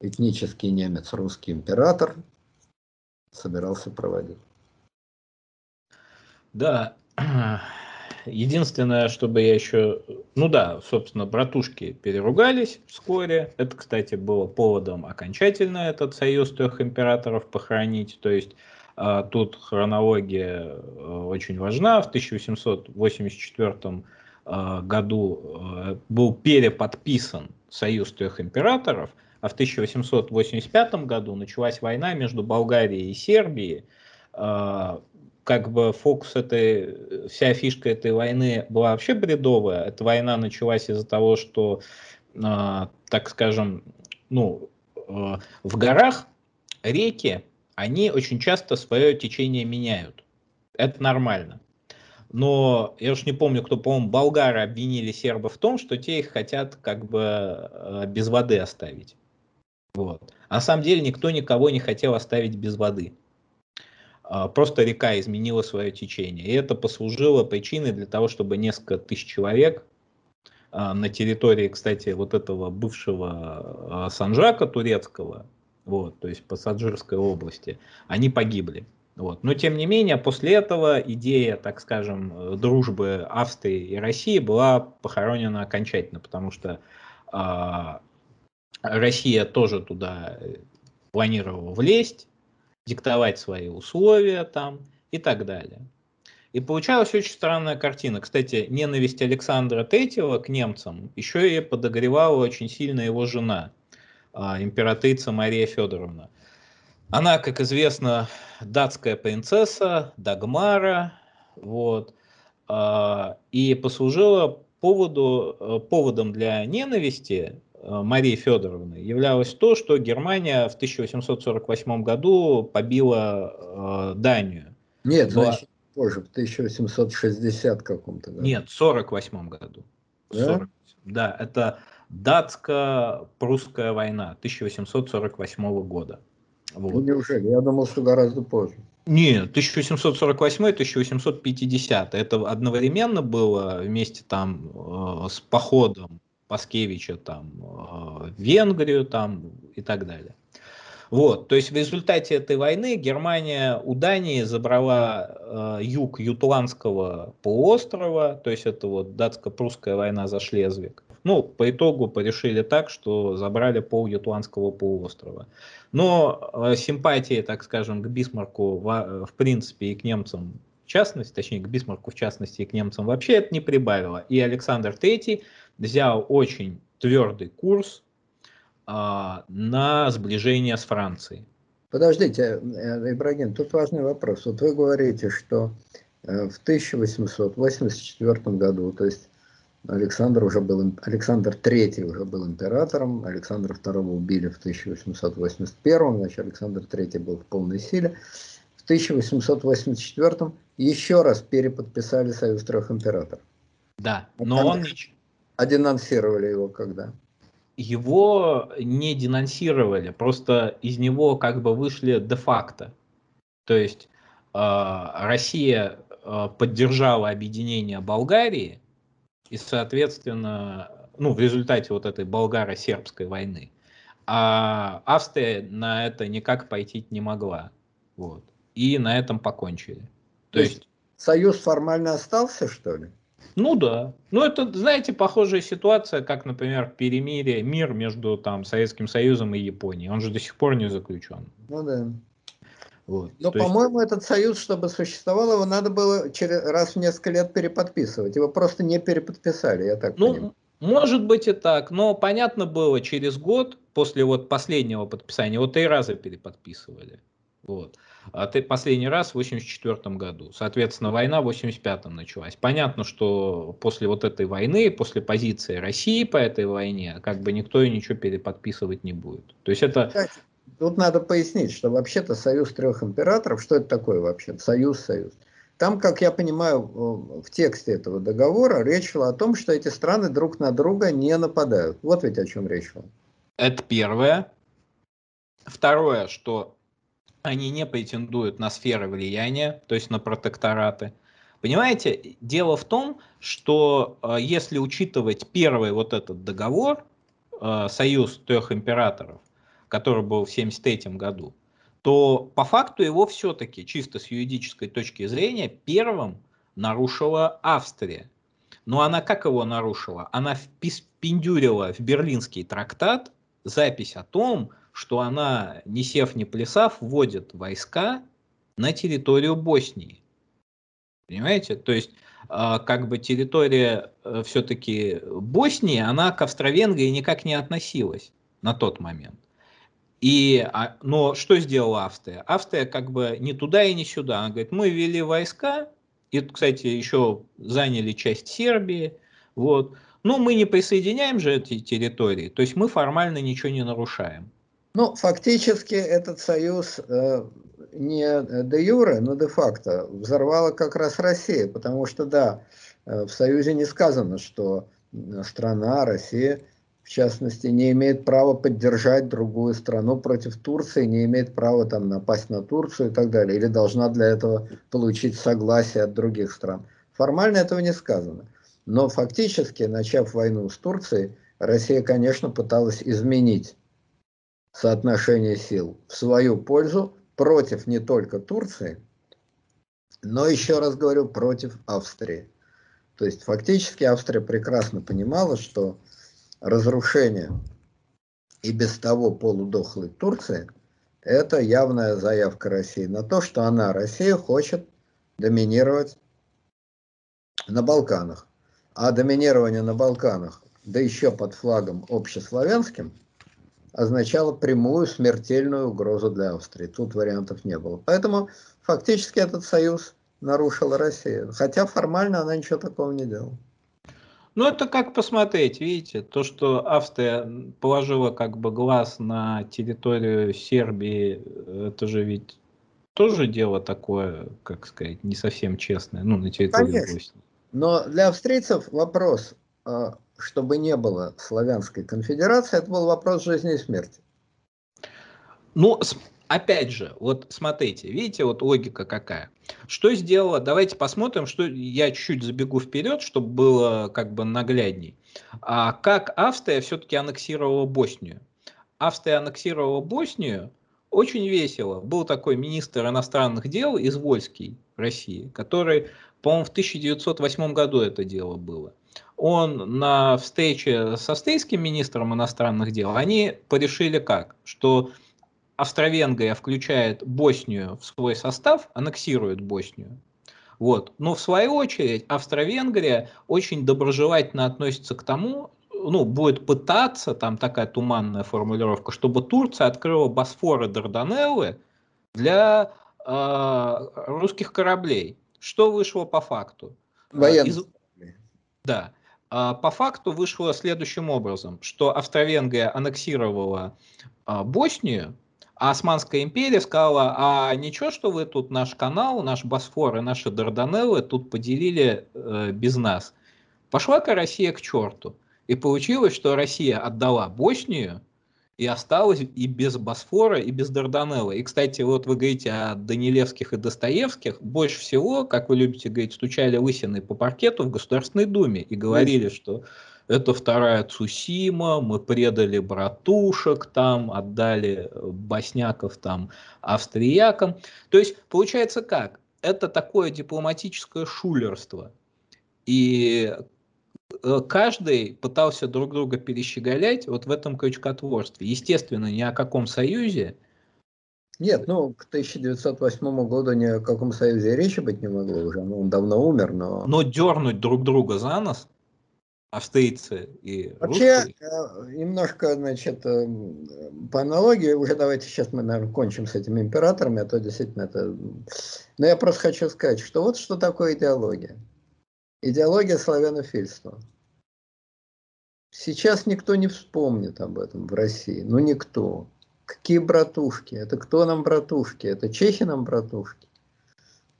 этнический немец, русский император собирался проводить. Да, Единственное, чтобы я еще... Ну да, собственно, братушки переругались вскоре. Это, кстати, было поводом окончательно этот союз трех императоров похоронить. То есть а, тут хронология э, очень важна. В 1884 а, году э, был переподписан союз трех императоров, а в 1885 году началась война между Болгарией и Сербией, а, как бы фокус этой, вся фишка этой войны была вообще бредовая. Эта война началась из-за того, что, э, так скажем, ну, э, в горах реки, они очень часто свое течение меняют. Это нормально. Но я уж не помню, кто, по-моему, болгары обвинили сербов в том, что те их хотят как бы э, без воды оставить. Вот. А на самом деле никто никого не хотел оставить без воды. А, просто река изменила свое течение. И это послужило причиной для того, чтобы несколько тысяч человек а, на территории, кстати, вот этого бывшего а, Санжака турецкого, вот, то есть по Саджирской области, они погибли. Вот. Но тем не менее, после этого идея, так скажем, дружбы Австрии и России была похоронена окончательно, потому что Россия тоже туда планировала влезть, диктовать свои условия там и так далее. И получалась очень странная картина. Кстати, ненависть Александра III к немцам еще и подогревала очень сильно его жена, а, императрица Мария Федоровна. Она, как известно, датская принцесса, Дагмара, вот, а, и послужила поводу, э, поводом для ненависти Э, Марии Федоровны являлось то, что Германия в 1848 году побила э, Данию. Нет, Была... значит, позже, в 1860 каком-то году. Нет, в 48 году. Да? 40, да, это датско-прусская война 1848 года. Вот. Ну, неужели? Я думал, что гораздо позже. Нет, 1848-1850. Это одновременно было вместе там э, с походом Паскевича там, в Венгрию там, и так далее. Вот, то есть в результате этой войны Германия у Дании забрала э, юг Ютландского полуострова, то есть это вот датско-прусская война за Шлезвиг. Ну, по итогу порешили так, что забрали пол Ютландского полуострова. Но э, симпатии, так скажем, к Бисмарку в, в принципе и к немцам в частности, точнее к Бисмарку в частности и к немцам вообще это не прибавило. И Александр III взял очень твердый курс а, на сближение с Францией. Подождите, э, Ибрагим, тут важный вопрос. Вот вы говорите, что э, в 1884 году, то есть Александр уже был, Александр III уже был императором, Александра II убили в 1881, значит Александр III был в полной силе. В 1884 еще раз переподписали Союз трех императоров. Да, но он... А денонсировали его когда? Его не денонсировали, просто из него как бы вышли де-факто. То есть э, Россия э, поддержала объединение Болгарии, и, соответственно, ну, в результате вот этой болгаро-сербской войны. А Австрия на это никак пойти не могла. Вот. И на этом покончили. То, То есть, есть союз формально остался, что ли? Ну да. Ну это, знаете, похожая ситуация, как, например, перемирие, мир между там Советским Союзом и Японией. Он же до сих пор не заключен. Ну да. Вот. Но, по-моему, есть... этот союз, чтобы существовал, его надо было через, раз в несколько лет переподписывать. Его просто не переподписали, я так ну, понимаю. Может быть и так, но понятно было, через год после вот последнего подписания, вот три раза переподписывали. Вот. А последний раз в 84 году. Соответственно, война в 85 началась. Понятно, что после вот этой войны, после позиции России по этой войне, как бы никто и ничего переподписывать не будет. То есть это Тут надо пояснить, что вообще-то союз трех императоров, что это такое вообще? Союз, союз. Там, как я понимаю, в тексте этого договора речь шла о том, что эти страны друг на друга не нападают. Вот ведь о чем речь шла. Это первое. Второе, что они не претендуют на сферы влияния, то есть на протектораты. Понимаете, дело в том, что э, если учитывать первый вот этот договор, э, союз трех императоров, который был в 1973 году, то по факту его все-таки, чисто с юридической точки зрения, первым нарушила Австрия. Но она как его нарушила? Она впендюрила в Берлинский трактат запись о том, что она, не сев, не плясав, вводит войска на территорию Боснии. Понимаете? То есть, а, как бы территория э, все-таки Боснии, она к Австро-Венгрии никак не относилась на тот момент. И, а, но что сделала Австрия? Австрия как бы не туда и не сюда. Она говорит, мы ввели войска, и, кстати, еще заняли часть Сербии, вот. Но мы не присоединяем же эти территории, то есть мы формально ничего не нарушаем. Ну, фактически этот союз э, не де юре, но де факто взорвала как раз Россия, потому что, да, э, в союзе не сказано, что страна, Россия, в частности, не имеет права поддержать другую страну против Турции, не имеет права там напасть на Турцию и так далее, или должна для этого получить согласие от других стран. Формально этого не сказано. Но фактически, начав войну с Турцией, Россия, конечно, пыталась изменить соотношение сил в свою пользу против не только Турции, но еще раз говорю, против Австрии. То есть фактически Австрия прекрасно понимала, что разрушение и без того полудохлой Турции – это явная заявка России на то, что она, Россия, хочет доминировать на Балканах. А доминирование на Балканах, да еще под флагом общеславянским – означало прямую смертельную угрозу для Австрии. Тут вариантов не было. Поэтому фактически этот союз нарушила Россия. Хотя формально она ничего такого не делала. Ну, это как посмотреть, видите, то, что Австрия положила как бы глаз на территорию Сербии, это же ведь тоже дело такое, как сказать, не совсем честное, ну, на территории Конечно. Боснии. Но для австрийцев вопрос, а чтобы не было славянской конфедерации, это был вопрос жизни и смерти. Ну, опять же, вот смотрите, видите, вот логика какая. Что сделала, давайте посмотрим, что я чуть-чуть забегу вперед, чтобы было как бы наглядней. А как Австрия все-таки аннексировала Боснию? Австрия аннексировала Боснию очень весело. Был такой министр иностранных дел Извольский России, который, по-моему, в 1908 году это дело было. Он на встрече с австрийским министром иностранных дел, они порешили как? Что Австро-Венгрия включает Боснию в свой состав, аннексирует Боснию. Вот. Но в свою очередь Австро-Венгрия очень доброжелательно относится к тому, ну, будет пытаться, там такая туманная формулировка, чтобы Турция открыла Босфор и Дарданеллы для э, русских кораблей. Что вышло по факту? Военных. Из... Да. А, по факту вышло следующим образом, что Австро-Венгрия аннексировала а, Боснию, а Османская империя сказала, а ничего, что вы тут наш канал, наш Босфор и наши Дарданеллы тут поделили э, без нас. Пошла-ка Россия к черту. И получилось, что Россия отдала Боснию и осталась и без Босфора, и без Дарданелла. И, кстати, вот вы говорите о Данилевских и Достоевских. Больше всего, как вы любите говорить, стучали лысины по паркету в Государственной Думе и говорили, что это вторая Цусима, мы предали братушек там, отдали босняков там австриякам. То есть, получается как? Это такое дипломатическое шулерство. И Э, каждый пытался друг друга перещеголять вот в этом крючкотворстве. Естественно, ни о каком союзе. Нет, ну, к 1908 году ни о каком союзе речи быть не могло уже, ну, он давно умер, но... Но дернуть друг друга за нос, австрийцы и Вообще, русские... Э, немножко, значит, э, по аналогии, уже давайте сейчас мы, наверное, кончим с этими императорами, а то действительно это... Но я просто хочу сказать, что вот что такое идеология. Идеология славянофильства. Сейчас никто не вспомнит об этом в России. Ну, никто. Какие братушки? Это кто нам братушки? Это чехи нам братушки?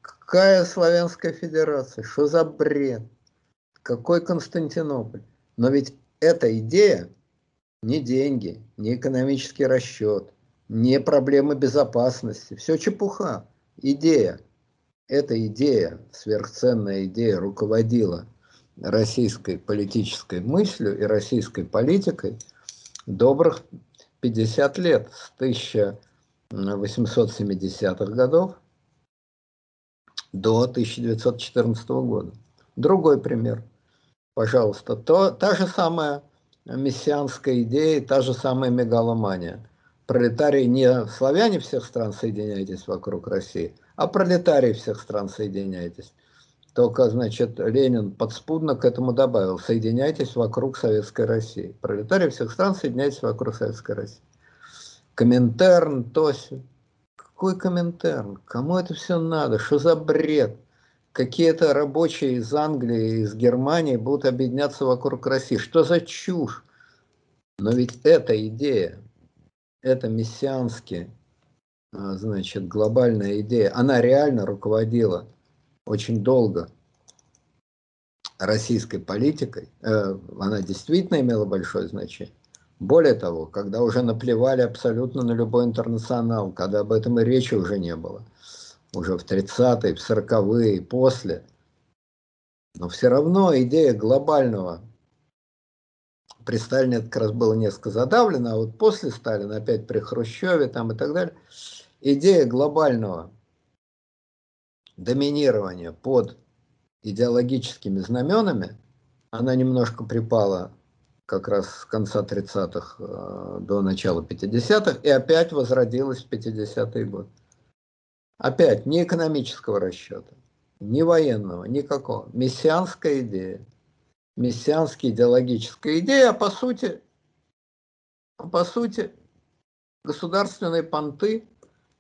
Какая славянская федерация? Что за бред? Какой Константинополь? Но ведь эта идея не деньги, не экономический расчет, не проблемы безопасности. Все чепуха. Идея эта идея, сверхценная идея, руководила российской политической мыслью и российской политикой добрых 50 лет, с 1870-х годов до 1914 года. Другой пример, пожалуйста, то, та же самая мессианская идея, та же самая мегаломания. Пролетарии не славяне всех стран, соединяйтесь вокруг России – а пролетарии всех стран соединяйтесь. Только, значит, Ленин подспудно к этому добавил, соединяйтесь вокруг Советской России. Пролетарии всех стран соединяйтесь вокруг Советской России. Коминтерн, Тоси. Какой Коминтерн? Кому это все надо? Что за бред? Какие-то рабочие из Англии, из Германии будут объединяться вокруг России. Что за чушь? Но ведь эта идея, это мессианские а, значит, глобальная идея, она реально руководила очень долго российской политикой, э, она действительно имела большое значение. Более того, когда уже наплевали абсолютно на любой интернационал, когда об этом и речи уже не было, уже в 30-е, в 40-е и после, но все равно идея глобального при Сталине это как раз было несколько задавлено, а вот после Сталина, опять при Хрущеве там и так далее, идея глобального доминирования под идеологическими знаменами, она немножко припала как раз с конца 30-х э, до начала 50-х и опять возродилась в 50-е годы. Опять ни экономического расчета, ни военного, никакого. Мессианская идея. Мессианская идеологическая идея, а по сути, а по сути государственные понты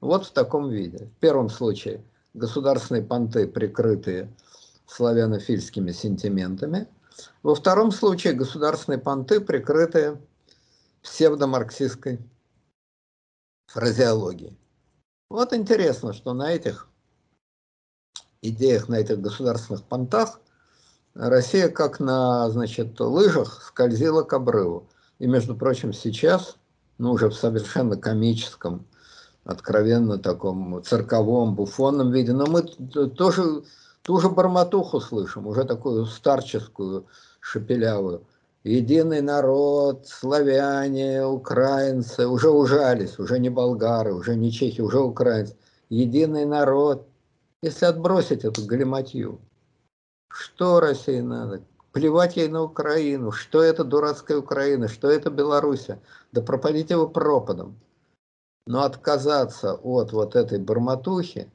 вот в таком виде. В первом случае государственные понты, прикрытые славянофильскими сентиментами. Во втором случае государственные понты, прикрытые псевдомарксистской фразеологией. Вот интересно, что на этих идеях, на этих государственных понтах Россия как на значит, лыжах скользила к обрыву. И, между прочим, сейчас, ну, уже в совершенно комическом откровенно таком цирковом, буфонном виде, но мы тоже ту же бормотуху слышим, уже такую старческую, шепелявую. единый народ, славяне, украинцы, уже ужались, уже не болгары, уже не чехи, уже украинцы. Единый народ. Если отбросить эту галиматью, что России надо? Плевать ей на Украину. Что это дурацкая Украина? Что это Белоруссия? Да пропадите его пропадом. Но отказаться от вот этой барматухи,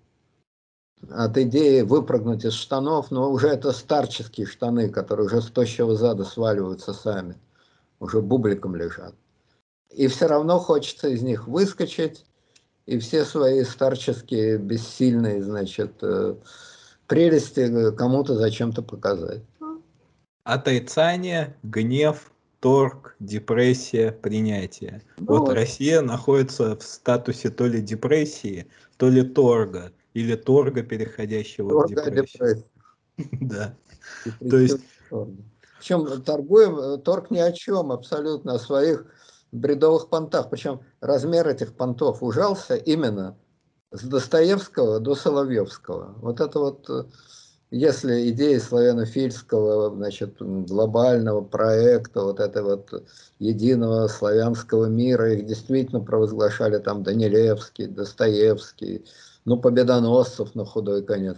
от идеи выпрыгнуть из штанов, но уже это старческие штаны, которые уже с тощего зада сваливаются сами, уже бубликом лежат. И все равно хочется из них выскочить, и все свои старческие, бессильные, значит, э, прелести кому-то зачем-то показать. Отрицание, гнев, торг, депрессия, принятие. Ну, вот, вот Россия находится в статусе то ли депрессии, то ли торга или торга, переходящего Торга в депрессию. Да. То есть... Причем торгуем, торг ни о чем абсолютно, о своих бредовых понтах. Причем размер этих понтов ужался именно с Достоевского до Соловьевского. Вот это вот, если идеи славянофильского, значит, глобального проекта, вот это вот единого славянского мира, их действительно провозглашали там Данилевский, Достоевский, ну, победоносцев на худой конец,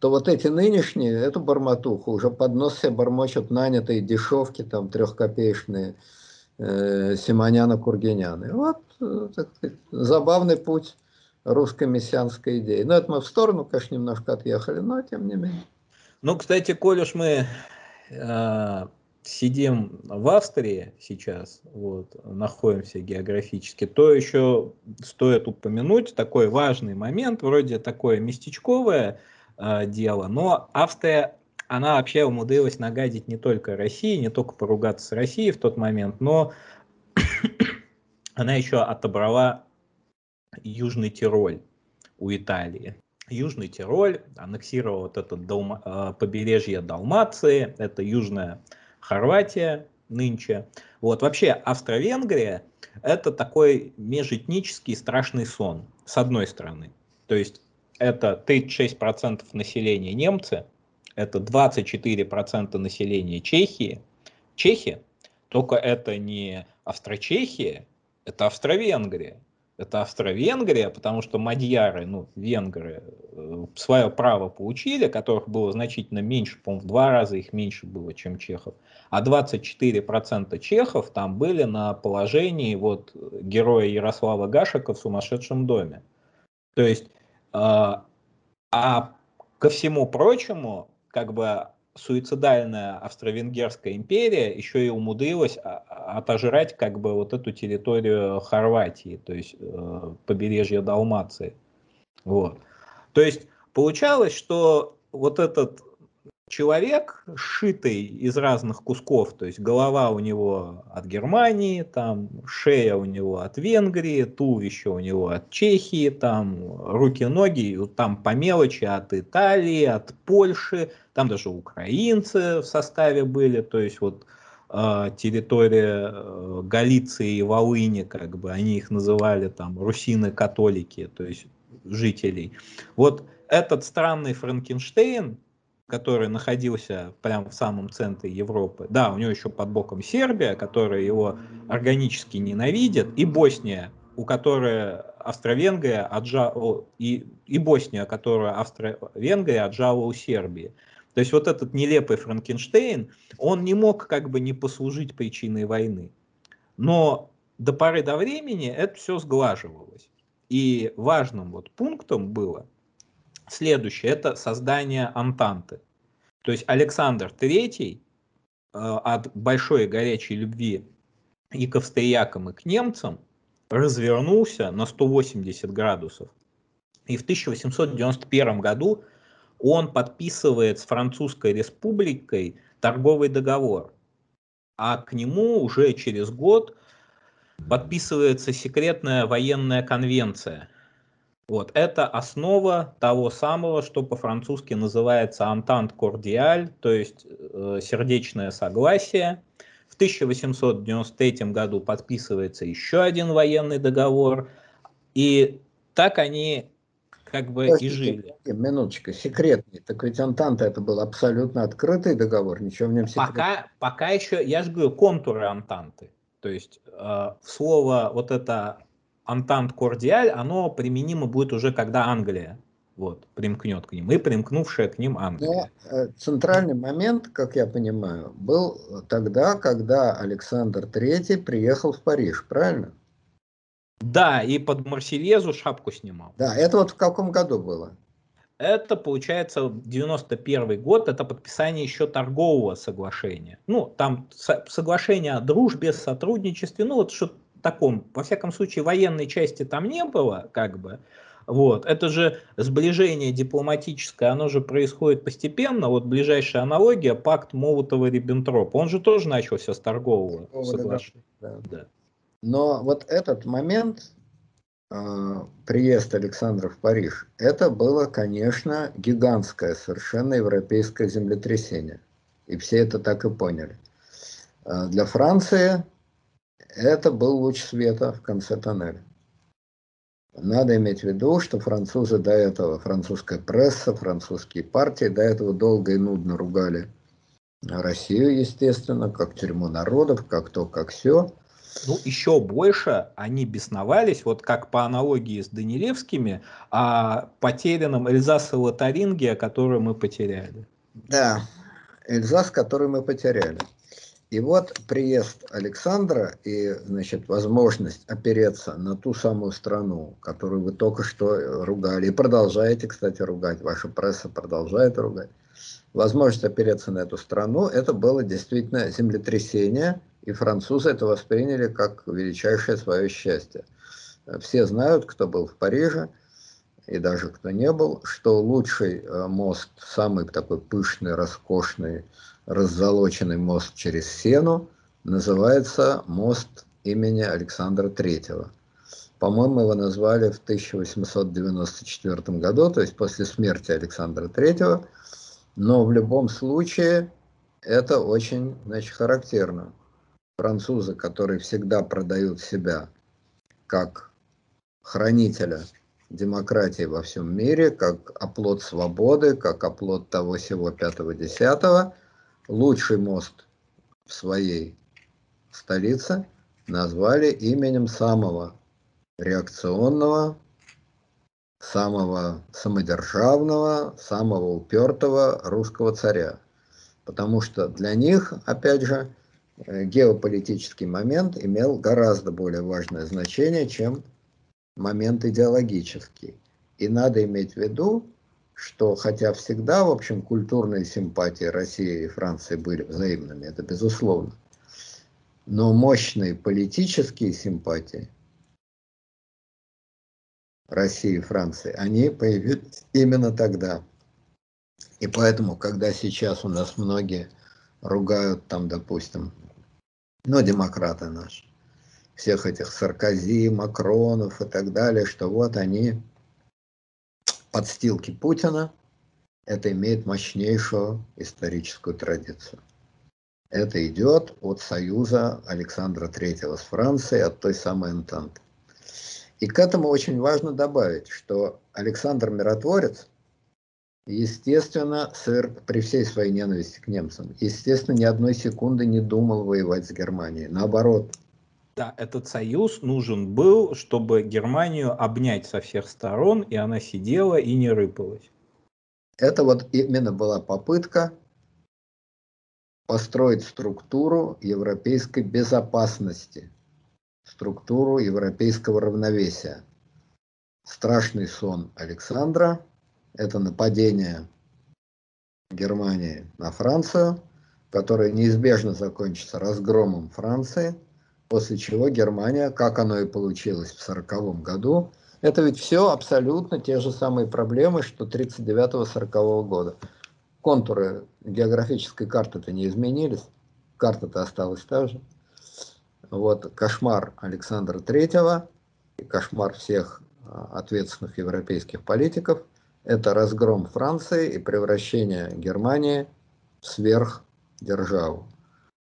то вот эти нынешние, эту барматуху уже под нос себе бормочут нанятые дешевки, там, трехкопеечные, э, Симоняна Кургиняны. Вот, э, так сказать, забавный путь русской мессианской идеи. Но это мы в сторону, конечно, немножко отъехали, но тем не менее. Ну, кстати, коль уж мы э, сидим в Австрии сейчас, вот, находимся географически, то еще стоит упомянуть такой важный момент, вроде такое местечковое э, дело, но Австрия, она вообще умудрилась нагадить не только России, не только поругаться с Россией в тот момент, но она еще отобрала Южный Тироль у Италии. Южный Тироль аннексировал вот это Далма, э, побережье Далмации, это южная Хорватия нынче. Вот вообще Австро-Венгрия это такой межэтнический страшный сон, с одной стороны. То есть это 36% населения немцы, это 24% населения Чехии. Чехи, только это не Австро-Чехия, это Австро-Венгрия это Австро-Венгрия, потому что мадьяры, ну, венгры, э, свое право получили, которых было значительно меньше, по-моему, в два раза их меньше было, чем чехов. А 24% чехов там были на положении вот героя Ярослава Гашика в «Сумасшедшем доме». То есть, э, а ко всему прочему, как бы суицидальная Австро-Венгерская империя еще и умудрилась отожрать как бы вот эту территорию Хорватии, то есть э, побережье Далмации. Вот. То есть получалось, что вот этот человек, сшитый из разных кусков, то есть голова у него от Германии, там шея у него от Венгрии, туловище у него от Чехии, там руки-ноги, там по мелочи от Италии, от Польши, там даже украинцы в составе были, то есть вот э, территория э, Галиции и Волыни, как бы они их называли там русины-католики, то есть жителей. Вот этот странный Франкенштейн, который находился прямо в самом центре Европы. Да, у него еще под боком Сербия, которая его органически ненавидит, и Босния, у которой Австро-Венгрия отжала, и, и Босния, которую Австро-Венгрия отжала у Сербии. То есть вот этот нелепый Франкенштейн, он не мог как бы не послужить причиной войны. Но до поры до времени это все сглаживалось. И важным вот пунктом было – Следующее – это создание Антанты. То есть Александр III э, от большой горячей любви и к австриякам, и к немцам развернулся на 180 градусов. И в 1891 году он подписывает с Французской республикой торговый договор. А к нему уже через год подписывается секретная военная конвенция – вот, это основа того самого, что по-французски называется «entente cordiale», то есть э, сердечное согласие. В 1893 году подписывается еще один военный договор, и так они как бы Подождите, и жили. Минуточку, секретный. Так ведь Антанта это был абсолютно открытый договор, ничего в нем секретного. Пока, пока еще, я же говорю, контуры Антанты. То есть э, слово вот это Антант Кордиаль, оно применимо будет уже когда Англия вот, примкнет к ним, и примкнувшая к ним Англия. Но э, центральный момент, как я понимаю, был тогда, когда Александр III приехал в Париж, правильно? Да, и под Марсельезу шапку снимал. Да, это вот в каком году было? Это, получается, 91 год, это подписание еще торгового соглашения. Ну, там соглашение о дружбе, сотрудничестве, ну, вот что таком, во всяком случае, военной части там не было, как бы, вот. Это же сближение дипломатическое, оно же происходит постепенно. Вот ближайшая аналогия, пакт Молотова-Риббентропа. Он же тоже начался с торгового соглашения. Да. Да. Но вот этот момент, э, приезд Александра в Париж, это было, конечно, гигантское совершенно европейское землетрясение. И все это так и поняли. Э, для Франции это был луч света в конце тоннеля. Надо иметь в виду, что французы до этого, французская пресса, французские партии до этого долго и нудно ругали Россию, естественно, как тюрьму народов, как то, как все. Ну, еще больше они бесновались, вот как по аналогии с Данилевскими, о потерянном Эльзасе Лотаринге, который мы потеряли. Да, Эльзас, который мы потеряли. И вот приезд Александра и, значит, возможность опереться на ту самую страну, которую вы только что ругали, и продолжаете, кстати, ругать, ваша пресса продолжает ругать, возможность опереться на эту страну, это было действительно землетрясение, и французы это восприняли как величайшее свое счастье. Все знают, кто был в Париже, и даже кто не был, что лучший э, мост, самый такой пышный, роскошный, раззолоченный мост через Сену называется мост имени Александра III. По-моему, его назвали в 1894 году, то есть после смерти Александра III. Но в любом случае это очень значит, характерно. Французы, которые всегда продают себя как хранителя демократии во всем мире, как оплот свободы, как оплот того всего пятого-десятого, лучший мост в своей столице назвали именем самого реакционного, самого самодержавного, самого упертого русского царя. Потому что для них, опять же, э, геополитический момент имел гораздо более важное значение, чем момент идеологический. И надо иметь в виду, что хотя всегда, в общем, культурные симпатии России и Франции были взаимными, это безусловно, но мощные политические симпатии России и Франции, они появились именно тогда. И поэтому, когда сейчас у нас многие ругают там, допустим, ну, демократы наши, всех этих Саркози, Макронов и так далее, что вот они подстилки Путина, это имеет мощнейшую историческую традицию. Это идет от союза Александра III с Францией, от той самой Антанты. И к этому очень важно добавить, что Александр Миротворец, естественно, при всей своей ненависти к немцам, естественно, ни одной секунды не думал воевать с Германией. Наоборот, да, этот союз нужен был, чтобы Германию обнять со всех сторон, и она сидела и не рыпалась. Это вот именно была попытка построить структуру европейской безопасности, структуру европейского равновесия. Страшный сон Александра – это нападение Германии на Францию, которое неизбежно закончится разгромом Франции – после чего Германия, как оно и получилось в 1940 году, это ведь все абсолютно те же самые проблемы, что 1939-1940 года. Контуры географической карты-то не изменились, карта-то осталась та же. Вот кошмар Александра и кошмар всех а, ответственных европейских политиков – это разгром Франции и превращение Германии в сверхдержаву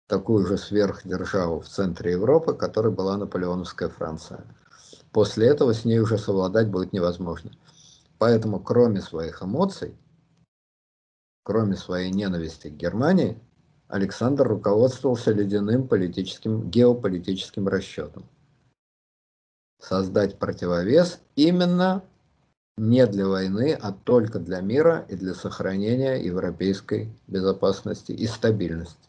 такую же сверхдержаву в центре Европы, которой была наполеоновская Франция. После этого с ней уже совладать будет невозможно. Поэтому, кроме своих эмоций, кроме своей ненависти к Германии, Александр руководствовался ледяным политическим, геополитическим расчетом. Создать противовес именно не для войны, а только для мира и для сохранения европейской безопасности и стабильности.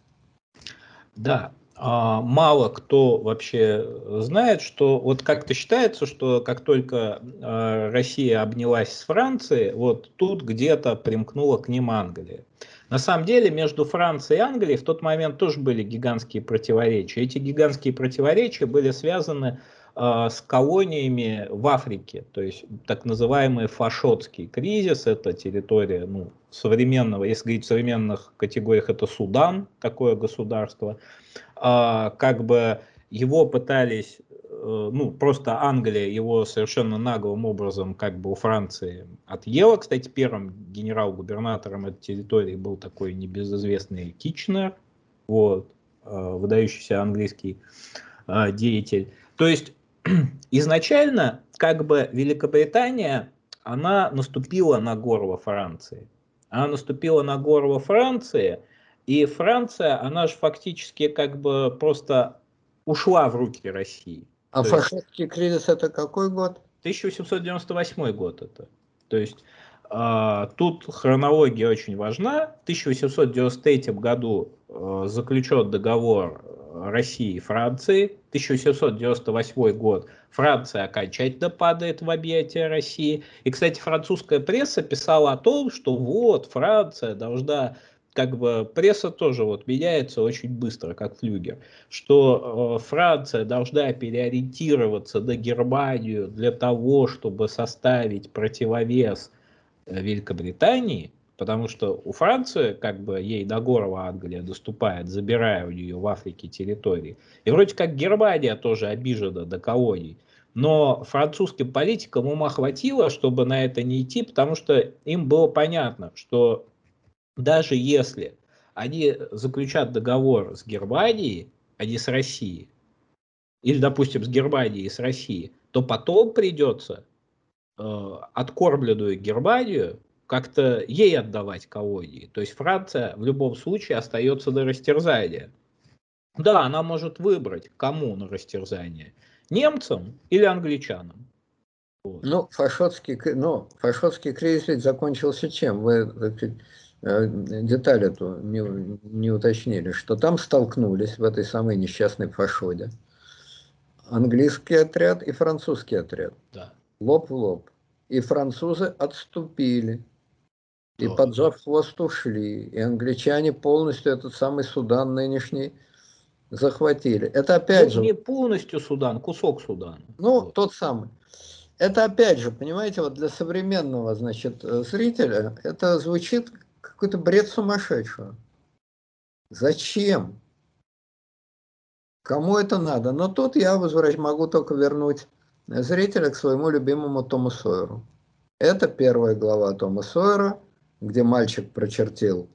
Да, а, мало кто вообще знает, что вот как-то считается, что как только а, Россия обнялась с Францией, вот тут где-то примкнула к ним Англия. На самом деле между Францией и Англией в тот момент тоже были гигантские противоречия. Эти гигантские противоречия были связаны а, с колониями в Африке, то есть так называемый фашотский кризис, это территория ну, современного, если говорить в современных категориях, это Судан, такое государство, а, как бы его пытались, э, ну просто Англия его совершенно наглым образом как бы у Франции отъела, кстати, первым генерал-губернатором этой территории был такой небезызвестный Кичнер, вот, э, выдающийся английский э, деятель. То есть изначально как бы Великобритания, она наступила на горло Франции. Она наступила на горло Франции, и Франция, она же фактически как бы просто ушла в руки России. А фашистский кризис это какой год? 1898 год это. То есть тут хронология очень важна. В 1893 году э, заключен договор России и Франции. 1798 год Франция окончательно падает в объятия России. И, кстати, французская пресса писала о том, что вот Франция должна как бы пресса тоже вот меняется очень быстро, как флюгер, что э, Франция должна переориентироваться на Германию для того, чтобы составить противовес э, Великобритании, Потому что у Франции, как бы ей до горло Англия доступает, забирая у нее в Африке территории. И вроде как Германия тоже обижена до колоний. Но французским политикам ума хватило, чтобы на это не идти, потому что им было понятно, что даже если они заключат договор с Германией, а не с Россией, или, допустим, с Германией и с Россией, то потом придется э, откормленную Германию как-то ей отдавать колонии. То есть Франция в любом случае остается на растерзание. Да, она может выбрать, кому на растерзание. Немцам или англичанам. Вот. Ну, фашотский, ну, фашотский кризис ведь закончился чем? Вы э, деталь эту не, не уточнили, что там столкнулись в этой самой несчастной фашоде английский отряд и французский отряд. Да. Лоб в лоб. И французы отступили. И поджав хвост ушли. И англичане полностью этот самый Судан нынешний захватили. Это опять ну, же... Не полностью Судан, кусок Судана. Ну, вот. тот самый. Это опять же, понимаете, вот для современного, значит, зрителя это звучит какой-то бред сумасшедшего. Зачем? Кому это надо? Но тут я возвращ... могу только вернуть зрителя к своему любимому Тому Сойеру. Это первая глава Тома Сойера – где мальчик прочертил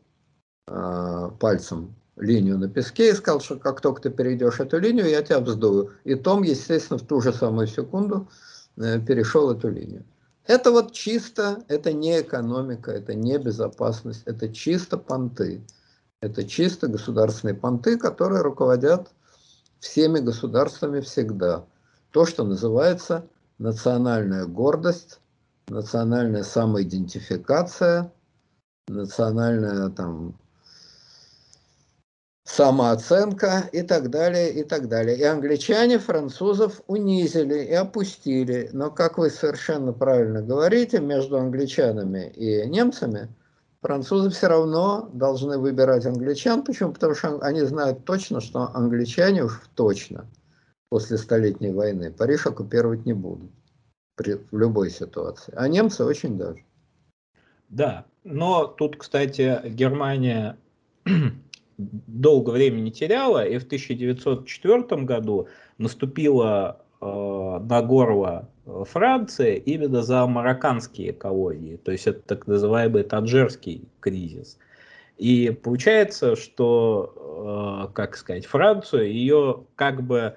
э, пальцем линию на песке и сказал, что как только ты перейдешь эту линию, я тебя вздую. И Том, естественно, в ту же самую секунду э, перешел эту линию. Это вот чисто, это не экономика, это не безопасность, это чисто понты. Это чисто государственные понты, которые руководят всеми государствами всегда. То, что называется национальная гордость, национальная самоидентификация – национальная там самооценка и так далее, и так далее. И англичане французов унизили и опустили. Но, как вы совершенно правильно говорите, между англичанами и немцами французы все равно должны выбирать англичан. Почему? Потому что они знают точно, что англичане уж точно после Столетней войны Париж оккупировать не будут при, в любой ситуации. А немцы очень даже. Да, но тут, кстати, Германия долго времени теряла, и в 1904 году наступила э, на горло э, Франции именно за марокканские колонии, то есть это так называемый таджерский кризис. И получается, что, э, как сказать, Францию, ее как бы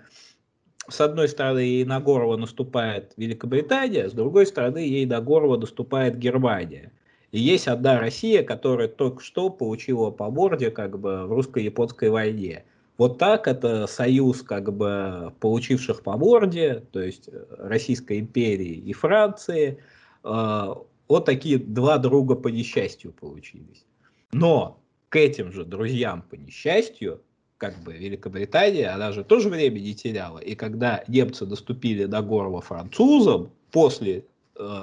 с одной стороны, ей на горло наступает Великобритания, с другой стороны, ей на горло наступает Германия. И есть одна Россия, которая только что получила по морде как бы в русско-японской войне. Вот так это союз как бы получивших по морде, то есть э, Российской империи и Франции, э, вот такие два друга по несчастью получились. Но к этим же друзьям по несчастью как бы Великобритания, она же тоже время не теряла. И когда немцы доступили до горла французам после э,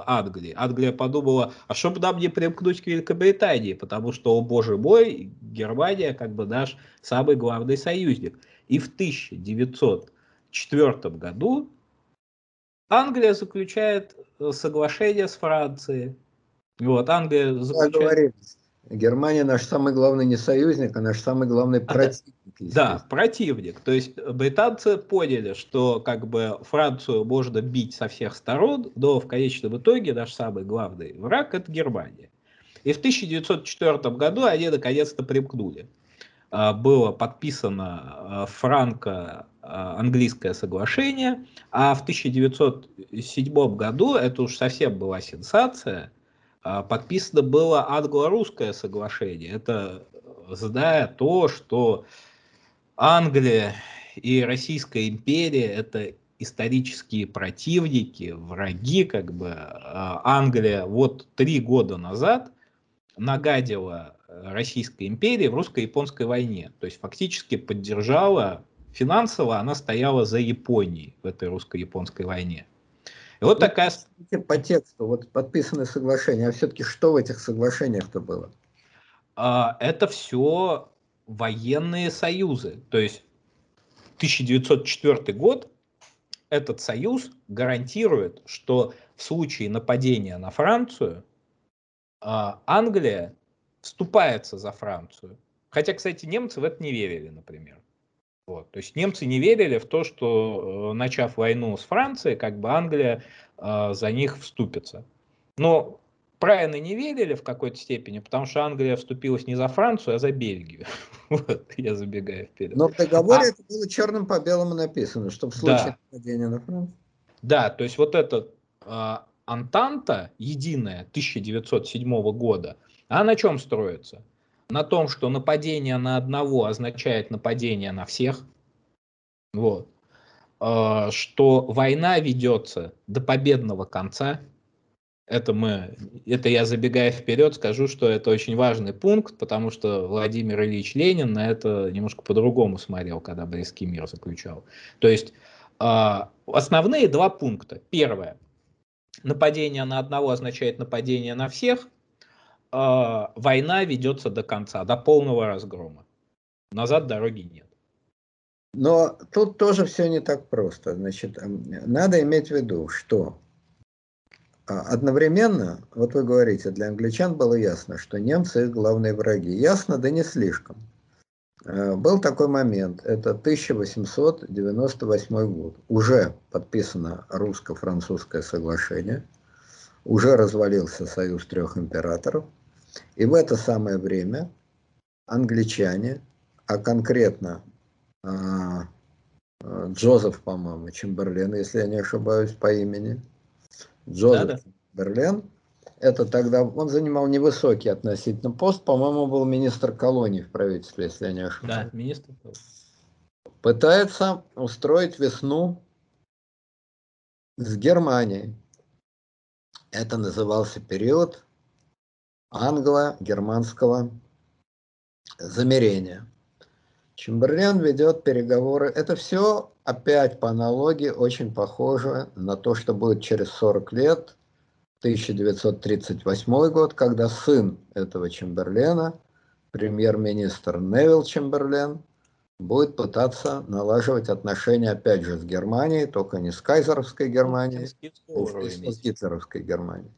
Англии, Англия подумала, а что бы нам не примкнуть к Великобритании, потому что, о боже мой, Германия как бы наш самый главный союзник. И в 1904 году Англия заключает э, соглашение с Францией. Вот, Англия заключает... Германия наш самый главный не союзник, а наш самый главный противник. Да, противник. То есть британцы поняли, что как бы Францию можно бить со всех сторон, но в конечном итоге наш самый главный враг это Германия. И в 1904 году они наконец-то примкнули. А, было подписано а, франко-английское соглашение, а в 1907 году, это уж совсем была сенсация, а, подписано было англо-русское соглашение. Это зная то, что Англия и Российская империя это исторические противники, враги, как бы а, Англия вот три года назад нагадила Российской империи в русско-японской войне. То есть фактически поддержала финансово, она стояла за Японией в этой русско-японской войне. И вот такая... По тексту, вот подписанное соглашение, а все-таки что в этих соглашениях-то было? А, это все военные союзы. То есть 1904 год этот союз гарантирует, что в случае нападения на Францию а, Англия вступается за Францию. Хотя, кстати, немцы в это не верили, например. Вот. То есть немцы не верили в то, что э, начав войну с Францией, как бы Англия э, за них вступится. Но правильно не верили в какой-то степени, потому что Англия вступилась не за Францию, а за Бельгию. вот, я забегаю вперед. Но в договоре а, это было черным по белому написано, что в случае да, нападения на Францию. Да, то есть вот эта э, Антанта единая 1907 года, а на чем строится? На том, что нападение на одного означает нападение на всех, вот, а, что война ведется до победного конца, это мы, это я забегая вперед, скажу, что это очень важный пункт, потому что Владимир Ильич Ленин на это немножко по-другому смотрел, когда Брестский мир заключал. То есть э, основные два пункта. Первое. Нападение на одного означает нападение на всех – э, война ведется до конца, до полного разгрома. Назад дороги нет. Но тут тоже все не так просто. Значит, надо иметь в виду, что а, одновременно, вот вы говорите, для англичан было ясно, что немцы их главные враги. Ясно, да не слишком. А, был такой момент, это 1898 год. Уже подписано русско-французское соглашение, уже развалился союз трех императоров – и в это самое время англичане, а конкретно а, Джозеф, по-моему, Чемберлен, если я не ошибаюсь по имени, Джозеф да, да. Чемберлен, это тогда, он занимал невысокий относительно пост, по-моему, был министр колонии в правительстве, если я не ошибаюсь. Да, министр. Пытается устроить весну с Германией. Это назывался период англо-германского замерения. Чемберлен ведет переговоры. Это все опять по аналогии очень похоже на то, что будет через 40 лет, 1938 год, когда сын этого Чемберлена, премьер-министр Невил Чемберлен, будет пытаться налаживать отношения опять же с Германией, только не с кайзеровской Германией, а с гитлеровской Германией.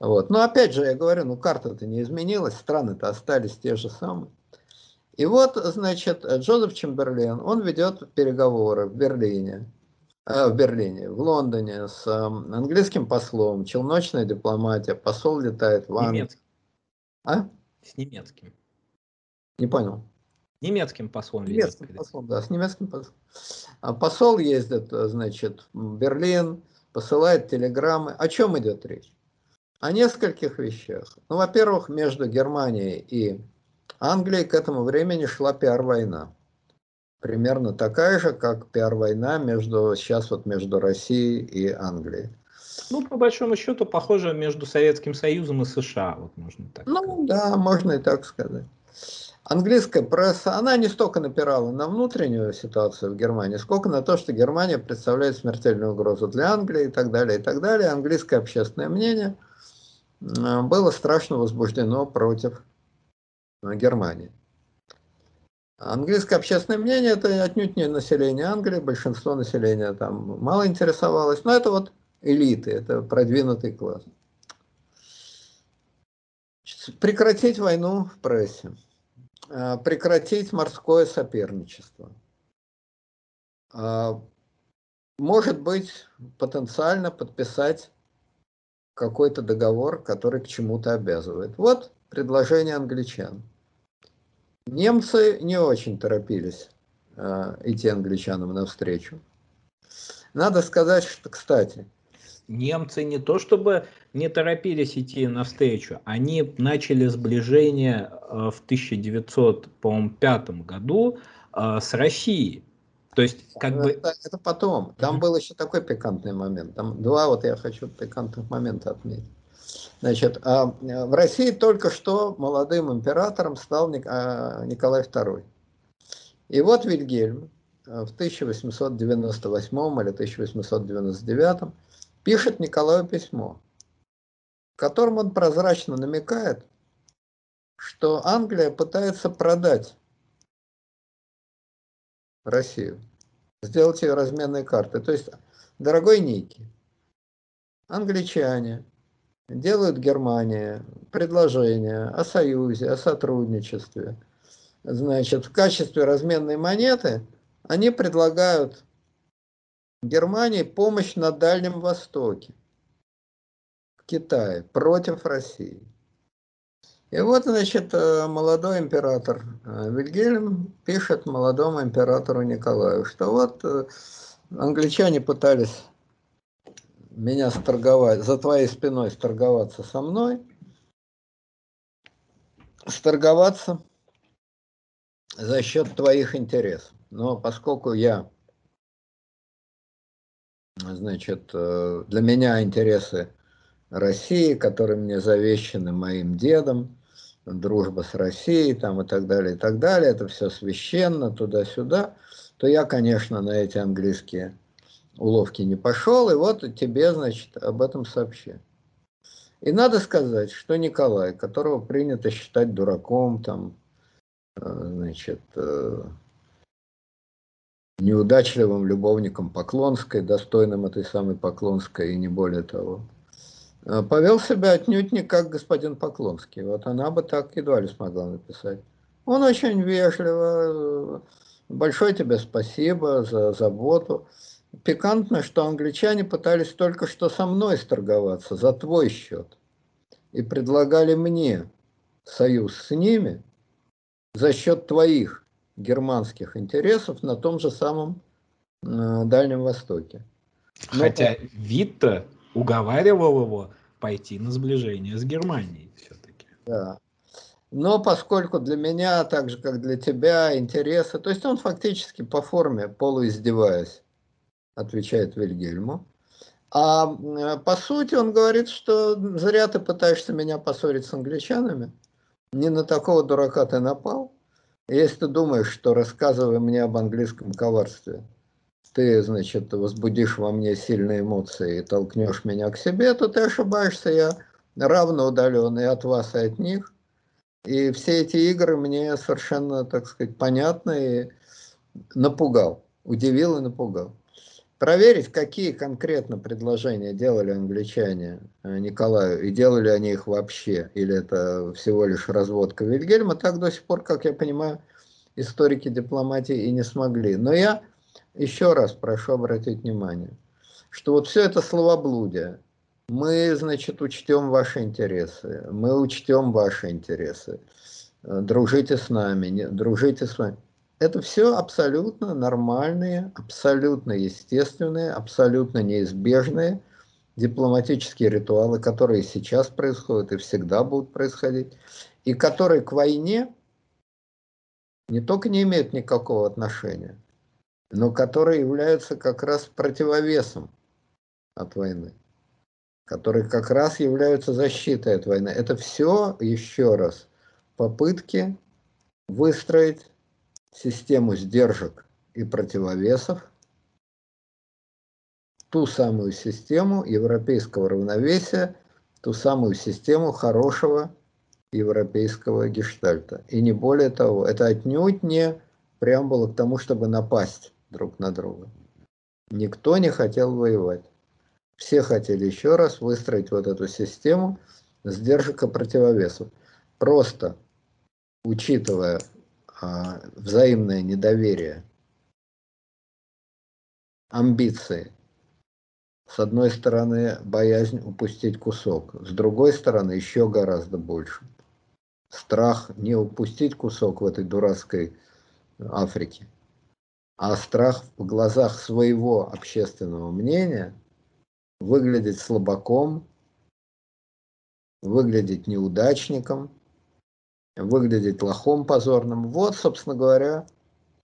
Вот. Но опять же, я говорю, ну карта-то не изменилась, страны-то остались те же самые. И вот, значит, Джозеф Чемберлен, он ведет переговоры в Берлине, э, в Берлине, в Лондоне с э, английским послом, челночная дипломатия, посол летает в Англию. А? С немецким. Не понял. Немецким послом. Немецким послом, да, с немецким послом. А посол ездит, значит, в Берлин, посылает телеграммы. О чем идет речь? О нескольких вещах. Ну, во-первых, между Германией и Англией к этому времени шла пиар-война. Примерно такая же, как пиар-война между, сейчас вот между Россией и Англией. Ну, по большому счету, похоже между Советским Союзом и США, вот можно так Ну, сказать. да, можно и так сказать. Английская пресса, она не столько напирала на внутреннюю ситуацию в Германии, сколько на то, что Германия представляет смертельную угрозу для Англии и так далее, и так далее. Английское общественное мнение было страшно возбуждено против э, Германии. Английское общественное мнение – это отнюдь не население Англии, большинство населения там мало интересовалось, но это вот элиты, это продвинутый класс. Прекратить войну в прессе, а, прекратить морское соперничество. Может быть, потенциально подписать какой-то договор, который к чему-то обязывает. Вот предложение англичан. Немцы не очень торопились э, идти англичанам навстречу. Надо сказать, что, кстати, немцы не то чтобы не торопились идти навстречу, они начали сближение э, в 1905 году э, с Россией. То есть, как это, бы... Это потом. Там mm-hmm. был еще такой пикантный момент. Там два вот я хочу пикантных момента отметить. Значит, а, э, в России только что молодым императором стал а, Николай II. И вот Вильгельм в 1898 или 1899 пишет Николаю письмо, в котором он прозрачно намекает, что Англия пытается продать Россию, сделать ее разменной картой. То есть, дорогой Ники, англичане делают Германии предложение о союзе, о сотрудничестве. Значит, в качестве разменной монеты они предлагают Германии помощь на Дальнем Востоке, в Китае, против России. И вот, значит, э, молодой император э, Вильгельм пишет молодому императору Николаю, что вот э, англичане пытались меня сторговать, за твоей спиной сторговаться со мной, сторговаться за счет твоих интересов. Но поскольку я значит, для меня интересы России, которые мне завещаны моим дедом, дружба с Россией там и так далее, и так далее, это все священно, туда-сюда, то я, конечно, на эти английские уловки не пошел, и вот тебе, значит, об этом сообщи. И надо сказать, что Николай, которого принято считать дураком, там, э, значит, э, неудачливым любовником Поклонской, достойным этой самой Поклонской и не более того. А, повел себя отнюдь не как господин Поклонский. Вот она бы так едва ли смогла написать. Он очень вежливо, большое тебе спасибо за заботу. Пикантно, что англичане пытались только что со мной сторговаться за твой счет. И предлагали мне союз с ними за счет твоих германских интересов на том же самом э, Дальнем Востоке. Но Хотя по... Витта уговаривал его пойти на сближение с Германией все-таки. Да. Но поскольку для меня, так же как для тебя, интересы, то есть он фактически по форме, полуиздеваясь, отвечает Вильгельму. А э, по сути он говорит, что зря ты пытаешься меня поссорить с англичанами, не на такого дурака ты напал, если ты думаешь, что рассказывая мне об английском коварстве, ты, значит, возбудишь во мне сильные эмоции и толкнешь меня к себе, то ты ошибаешься. Я равно удаленный от вас и от них. И все эти игры мне совершенно, так сказать, понятны и напугал, удивил и напугал. Проверить, какие конкретно предложения делали англичане э, Николаю, и делали они их вообще, или это всего лишь разводка Вильгельма, так до сих пор, как я понимаю, историки дипломатии и не смогли. Но я еще раз прошу обратить внимание, что вот все это словоблудие, мы, значит, учтем ваши интересы, мы учтем ваши интересы. дружите с нами, не, дружите с вами. Это все абсолютно нормальные, абсолютно естественные, абсолютно неизбежные дипломатические ритуалы, которые сейчас происходят и всегда будут происходить, и которые к войне не только не имеют никакого отношения, но которые являются как раз противовесом от войны, которые как раз являются защитой от войны. Это все, еще раз, попытки выстроить систему сдержек и противовесов, ту самую систему европейского равновесия, ту самую систему хорошего европейского гештальта. И не более того, это отнюдь не преамбула к тому, чтобы напасть друг на друга. Никто не хотел воевать. Все хотели еще раз выстроить вот эту систему сдержек и противовесов. Просто учитывая а, взаимное недоверие, амбиции, с одной стороны, боязнь упустить кусок, с другой стороны, еще гораздо больше. Страх не упустить кусок в этой дурацкой Африке, а страх в глазах своего общественного мнения выглядеть слабаком, выглядеть неудачником, выглядеть лохом позорным. Вот, собственно говоря,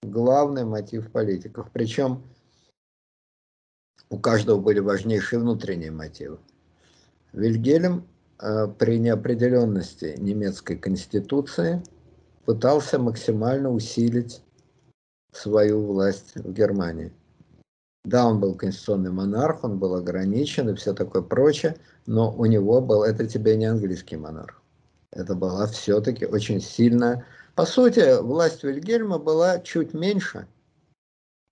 главный мотив политиков. Причем у каждого были важнейшие внутренние мотивы. Вильгельм э, при неопределенности немецкой конституции пытался максимально усилить свою власть в Германии. Да, он был конституционный монарх, он был ограничен и все такое прочее, но у него был, это тебе не английский монарх. Это была все-таки очень сильная... По сути, власть Вильгельма была чуть меньше,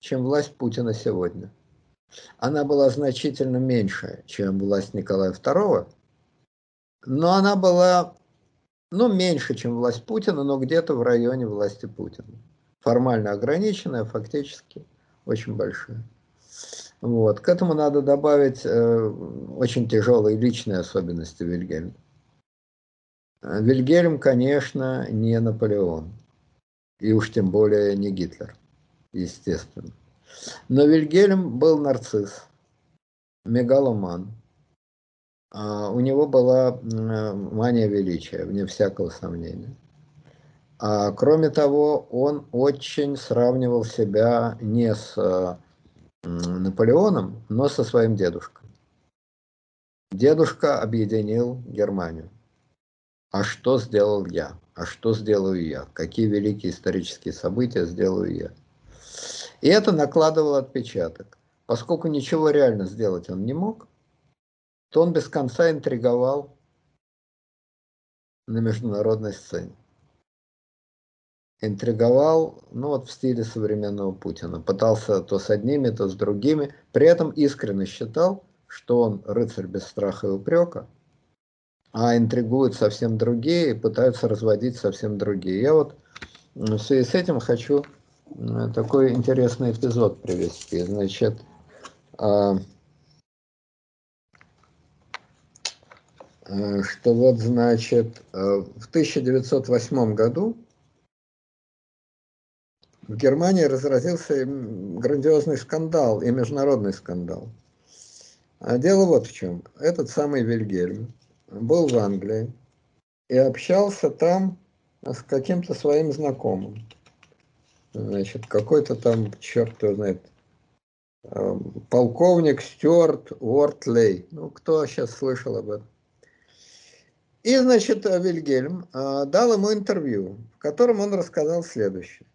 чем власть Путина сегодня. Она была значительно меньше, чем власть Николая II, но она была, ну, меньше, чем власть Путина, но где-то в районе власти Путина. Формально ограниченная, фактически очень большая. Вот. К этому надо добавить э, очень тяжелые личные особенности Вильгельма. Вильгельм, конечно, не Наполеон, и уж тем более не Гитлер, естественно. Но Вильгельм был нарцисс, мегаломан. А у него была мания величия, вне всякого сомнения. А кроме того, он очень сравнивал себя не с Наполеоном, но со своим дедушкой. Дедушка объединил Германию. А что сделал я? А что сделаю я? Какие великие исторические события сделаю я? И это накладывало отпечаток. Поскольку ничего реально сделать он не мог, то он без конца интриговал на международной сцене интриговал, ну вот в стиле современного Путина. Пытался то с одними, то с другими. При этом искренне считал, что он рыцарь без страха и упрека, а интригуют совсем другие и пытаются разводить совсем другие. Я вот в связи с этим хочу такой интересный эпизод привести. Значит, а, э, что вот, значит, э, в 1908 году в Германии разразился грандиозный скандал и международный скандал. А дело вот в чем. Этот самый Вильгельм был в Англии и общался там с каким-то своим знакомым. Значит, какой-то там, черт его знает, эм, полковник Стюарт Уортлей. Ну, кто сейчас слышал об этом? И, значит, Вильгельм э, дал ему интервью, в котором он рассказал следующее.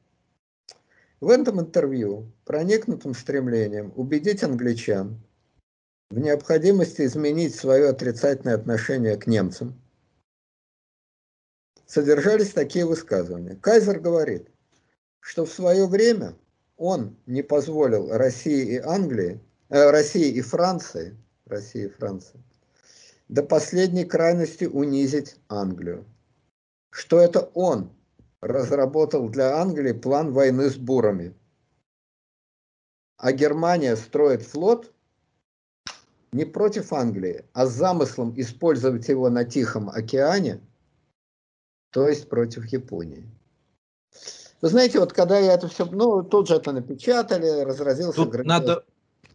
В этом интервью, проникнутым стремлением убедить англичан в необходимости изменить свое отрицательное отношение к немцам, содержались такие высказывания. Кайзер говорит, что в свое время он не позволил России и Англии, э, России и Франции, России и Франции, до последней крайности унизить Англию. Что это он разработал для Англии план войны с бурами. А Германия строит флот не против Англии, а с замыслом использовать его на Тихом океане то есть против Японии. Вы знаете, вот когда я это все, ну, тут же это напечатали, разразился... Тут грандиоз... надо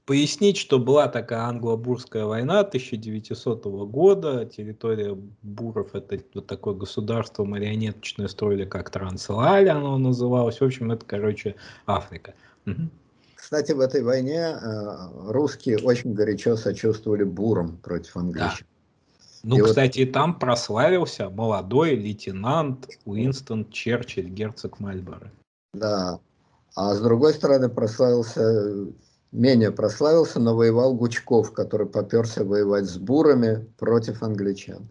пояснить, что была такая англо-бурская война 1900 года, территория буров, это вот такое государство марионеточное строили, как Трансвааль оно называлось, в общем, это, короче, Африка. Угу. Кстати, в этой войне э, русские очень горячо сочувствовали бурам против англичан. Да. Ну, и кстати, вот... там прославился молодой лейтенант Уинстон Черчилль, герцог Мальборо. Да. А с другой стороны, прославился, менее прославился, но воевал Гучков, который поперся воевать с бурами против англичан.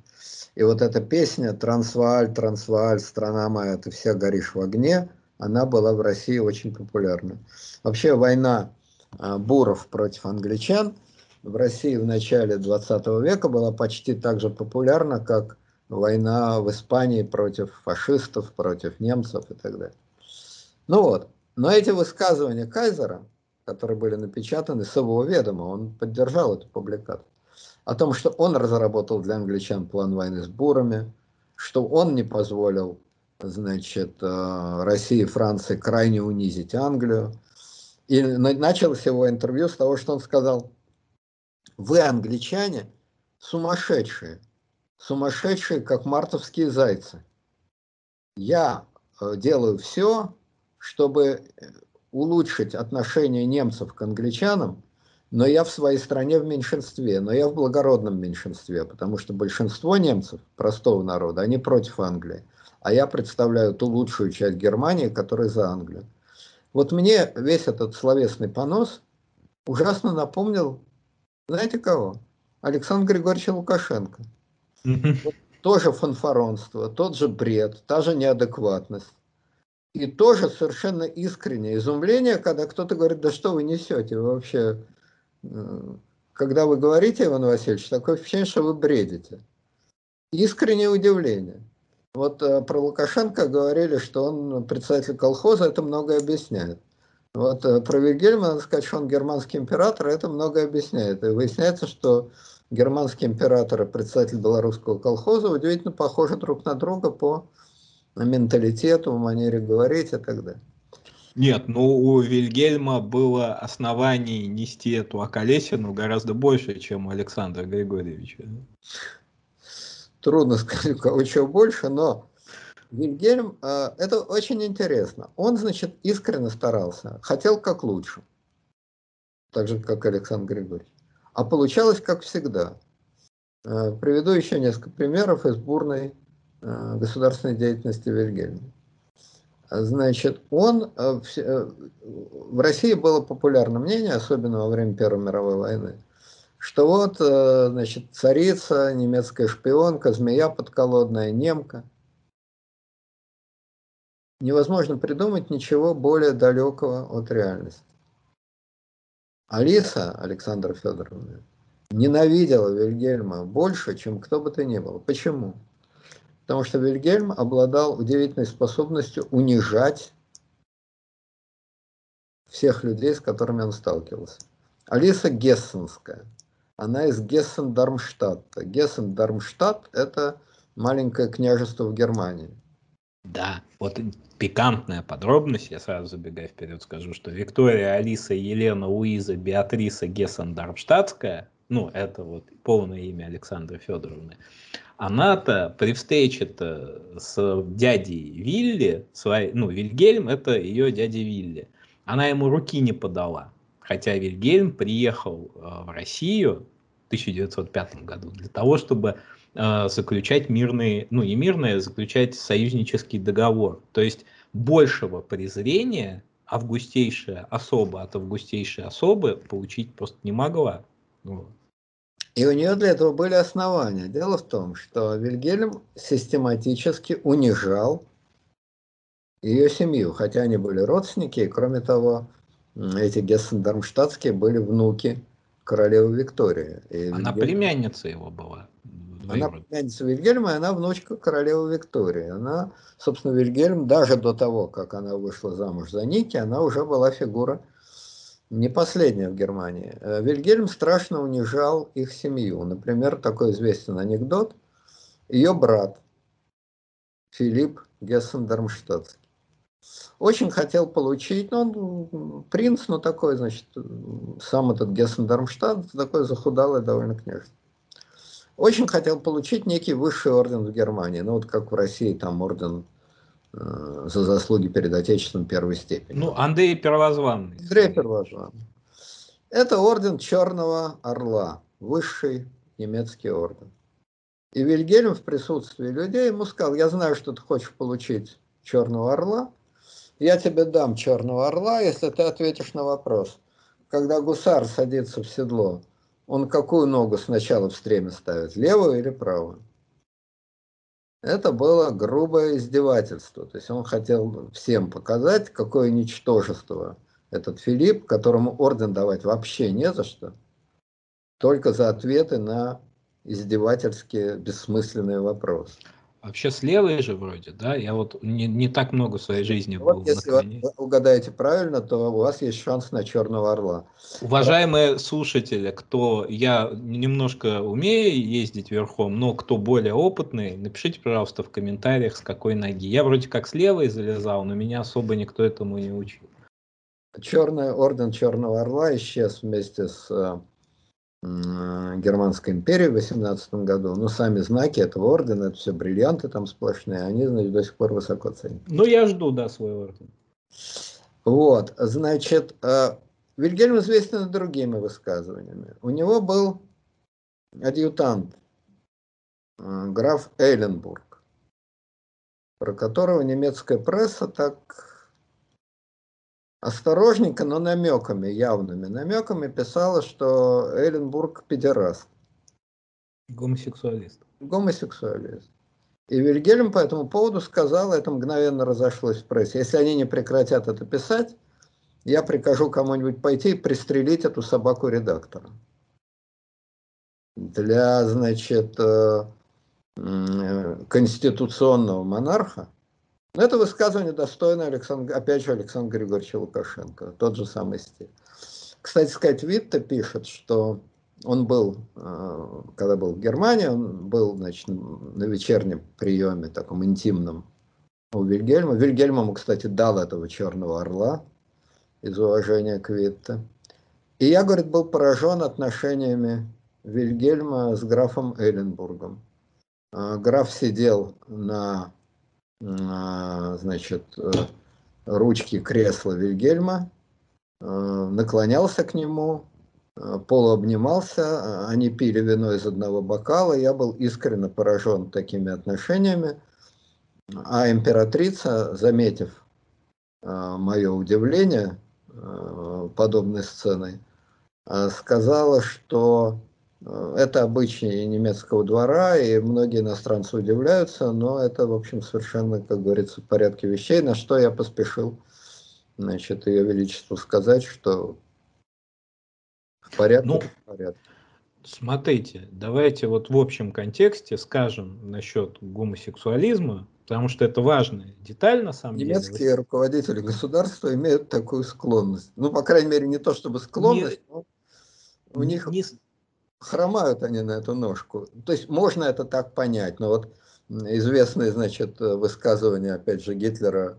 И вот эта песня «Трансвааль, Трансвааль, страна моя, ты вся горишь в огне», она была в России очень популярна. Вообще война а, буров против англичан – в России в начале 20 века была почти так же популярна, как война в Испании против фашистов, против немцев и так далее. Ну вот, но эти высказывания Кайзера, которые были напечатаны с его ведома, он поддержал эту публикацию, о том, что он разработал для англичан план войны с бурами, что он не позволил значит, э, России и Франции крайне унизить Англию. И начал его интервью с того, что он сказал – вы, англичане, сумасшедшие. Сумасшедшие, как мартовские зайцы. Я э, делаю все, чтобы улучшить отношение немцев к англичанам, но я в своей стране в меньшинстве, но я в благородном меньшинстве, потому что большинство немцев, простого народа, они против Англии, а я представляю ту лучшую часть Германии, которая за Англию. Вот мне весь этот словесный понос ужасно напомнил знаете кого? Александр Григорьевич Лукашенко. Вот тоже фанфаронство, тот же бред, та же неадекватность. И тоже совершенно искреннее изумление, когда кто-то говорит, да что вы несете, вы вообще... Э, когда вы говорите, Иван Васильевич, такое впечатление, что вы бредите. Искреннее удивление. Вот э, про Лукашенко говорили, что он председатель колхоза, это многое объясняет. Вот э, про Вильгельма надо сказать, что он германский император, это многое объясняет. И выясняется, что германский император и председатель белорусского колхоза удивительно похожи друг на друга по менталитету, манере говорить и так далее. Нет, ну у Вильгельма было оснований нести эту околесину гораздо больше, чем у Александра Григорьевича. Трудно сказать, у кого чего больше, но Вильгельм, э, это очень интересно. Он, значит, искренне старался, хотел как лучше. Так же, как Александр Григорьевич. А получалось, как всегда. Э, приведу еще несколько примеров из бурной государственной деятельности Вильгельма. Значит, он в России было популярное мнение, особенно во время Первой мировой войны, что вот, значит, царица, немецкая шпионка, змея подколодная, немка – невозможно придумать ничего более далекого от реальности. Алиса Александра Федоровна ненавидела Вильгельма больше, чем кто бы то ни было. Почему? Потому что Вильгельм обладал удивительной способностью унижать всех людей, с которыми он сталкивался. Алиса Гессенская. Она из Гессен-Дармштадта. Гессен-Дармштадт – это маленькое княжество в Германии. Да, вот пикантная подробность, я сразу забегая вперед скажу, что Виктория, Алиса, Елена, Луиза, Беатриса Гессен-Дармштадтская, ну, это вот полное имя Александры Федоровны, она-то при встрече-то с дядей Вилли, своей, ну, Вильгельм это ее дядя Вилли, она ему руки не подала, хотя Вильгельм приехал э, в Россию в 1905 году для того, чтобы э, заключать мирные, ну не мирные, а заключать союзнический договор. То есть большего презрения августейшая особа от августейшей особы получить просто не могла. Вот. И у нее для этого были основания. Дело в том, что Вильгельм систематически унижал ее семью, хотя они были родственники, и кроме того, эти Гессен-Дармштадтские были внуки королевы Виктории. И Она Вильгельм... племянница его была. Она племянница Вильгельма, и она внучка королевы Виктории. Она, собственно, Вильгельм, даже до того, как она вышла замуж за Ники, она уже была фигура не последняя в Германии. Э, Вильгельм страшно унижал их семью. Например, такой известен анекдот. Ее брат Филипп Гессен-Дармштадтский. Очень хотел получить, ну, он принц, но такой, значит, сам этот Гессен-Дармштадт, такой захудалый довольно княжество. Очень хотел получить некий высший орден в Германии, ну вот как в России там орден за заслуги перед Отечеством первой степени. Ну, Андрей Первозванный. Андрей Первозванный. Это орден Черного Орла, высший немецкий орден. И Вильгельм в присутствии людей ему сказал, я знаю, что ты хочешь получить Черного Орла, я тебе дам Черного Орла, если ты ответишь на вопрос. Когда гусар садится в седло, он какую ногу сначала в стреме ставит, левую или правую? Это было грубое издевательство. То есть он хотел всем показать, какое ничтожество этот Филипп, которому орден давать вообще не за что, только за ответы на издевательские бессмысленные вопросы. Вообще слева же вроде, да? Я вот не, не так много в своей жизни вот был. Если вы угадаете правильно, то у вас есть шанс на черного орла. Уважаемые слушатели, кто я немножко умею ездить верхом, но кто более опытный, напишите, пожалуйста, в комментариях, с какой ноги. Я вроде как с левой залезал, но меня особо никто этому не учил. Черный орден Черного Орла исчез вместе с э, Германской империи в 18 году. Но сами знаки этого ордена, это все бриллианты там сплошные, они, значит, до сих пор высоко ценят. Ну, я жду, да, свой орден. Вот, значит, э, Вильгельм известен другими высказываниями. У него был адъютант, э, граф Эйленбург, про которого немецкая пресса так осторожненько, но намеками, явными намеками писала, что Эленбург педераст. Гомосексуалист. Гомосексуалист. И Вильгельм по этому поводу сказал, это мгновенно разошлось в прессе, если они не прекратят это писать, я прикажу кому-нибудь пойти и пристрелить эту собаку редактора. Для, значит, э, конституционного монарха это высказывание достойно, Александр, опять же, Александра Григорьевича Лукашенко, тот же самый стиль. Кстати сказать, Витте пишет, что он был, э, когда был в Германии, он был значит, на вечернем приеме, таком интимном, у Вильгельма. Вильгельм ему, кстати, дал этого черного орла из уважения к Витте. И я, говорит, был поражен отношениями Вильгельма с графом Эйленбургом. Э, граф сидел на значит, э, ручки кресла Вильгельма, э, наклонялся к нему, э, полуобнимался, они пили вино из одного бокала, я был искренне поражен такими отношениями, а императрица, заметив мое удивление подобной сценой, сказала, что это обычай немецкого двора, и многие иностранцы удивляются, но это, в общем, совершенно, как говорится, в порядке вещей, на что я поспешил, значит, Ее Величеству сказать, что в порядке, ну, в порядке. Смотрите, давайте вот в общем контексте скажем насчет гомосексуализма, потому что это важная деталь на самом Немецкие деле. Немецкие руководители государства имеют такую склонность. Ну, по крайней мере, не то чтобы склонность, не, но у них... Не, хромают они на эту ножку. То есть можно это так понять, но вот известное, значит, высказывание, опять же, Гитлера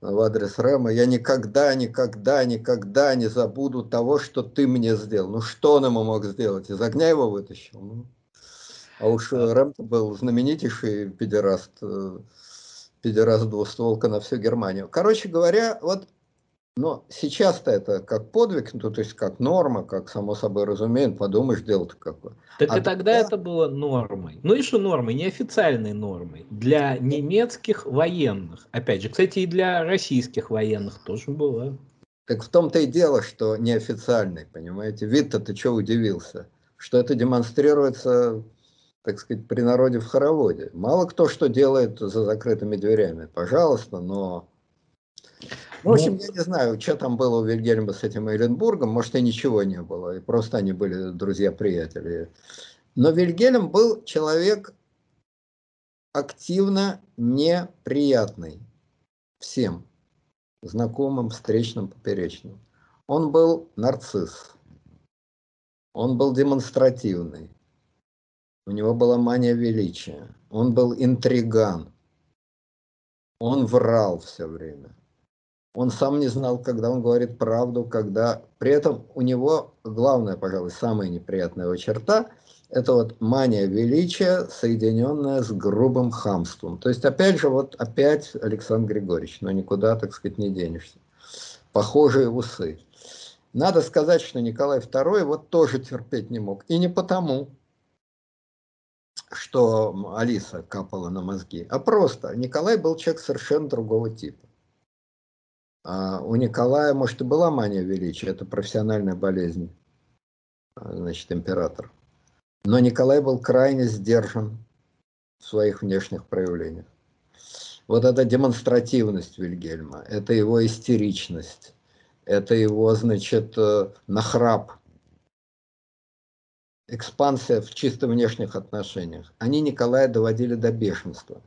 в адрес Рэма, я никогда, никогда, никогда не забуду того, что ты мне сделал. Ну, что он ему мог сделать? Из огня его вытащил? Ну, а уж Рэм был знаменитейший педераст, э, педераст двустволка на всю Германию. Короче говоря, вот но сейчас-то это как подвиг, ну, то есть как норма, как само собой разумеем, подумаешь, дело-то какое. Так а и тогда да... это было нормой. Ну и что нормой? Неофициальной нормой. Для немецких военных. Опять же, кстати, и для российских военных тоже было. Так в том-то и дело, что неофициальный, понимаете. Вид-то ты что удивился? Что это демонстрируется, так сказать, при народе в хороводе. Мало кто что делает за закрытыми дверями. Пожалуйста, но ну, в общем, я не знаю, что там было у Вильгельма с этим Эйленбургом, может, и ничего не было, и просто они были друзья-приятели. Но Вильгельм был человек активно неприятный всем, знакомым, встречным, поперечным. Он был нарцисс, он был демонстративный, у него была мания величия, он был интриган, Он врал все время. Он сам не знал, когда он говорит правду, когда... При этом у него главная, пожалуй, самая неприятная его черта – это вот мания величия, соединенная с грубым хамством. То есть, опять же, вот опять Александр Григорьевич, но никуда, так сказать, не денешься. Похожие усы. Надо сказать, что Николай II вот тоже терпеть не мог. И не потому, что Алиса капала на мозги, а просто Николай был человек совершенно другого типа. А у Николая, может, и была мания величия, это профессиональная болезнь, а, значит, император. Но Николай был крайне сдержан в своих внешних проявлениях. Вот эта демонстративность Вильгельма, это его истеричность, это его, значит, э, нахрап, экспансия в чисто внешних отношениях. Они Николая доводили до бешенства.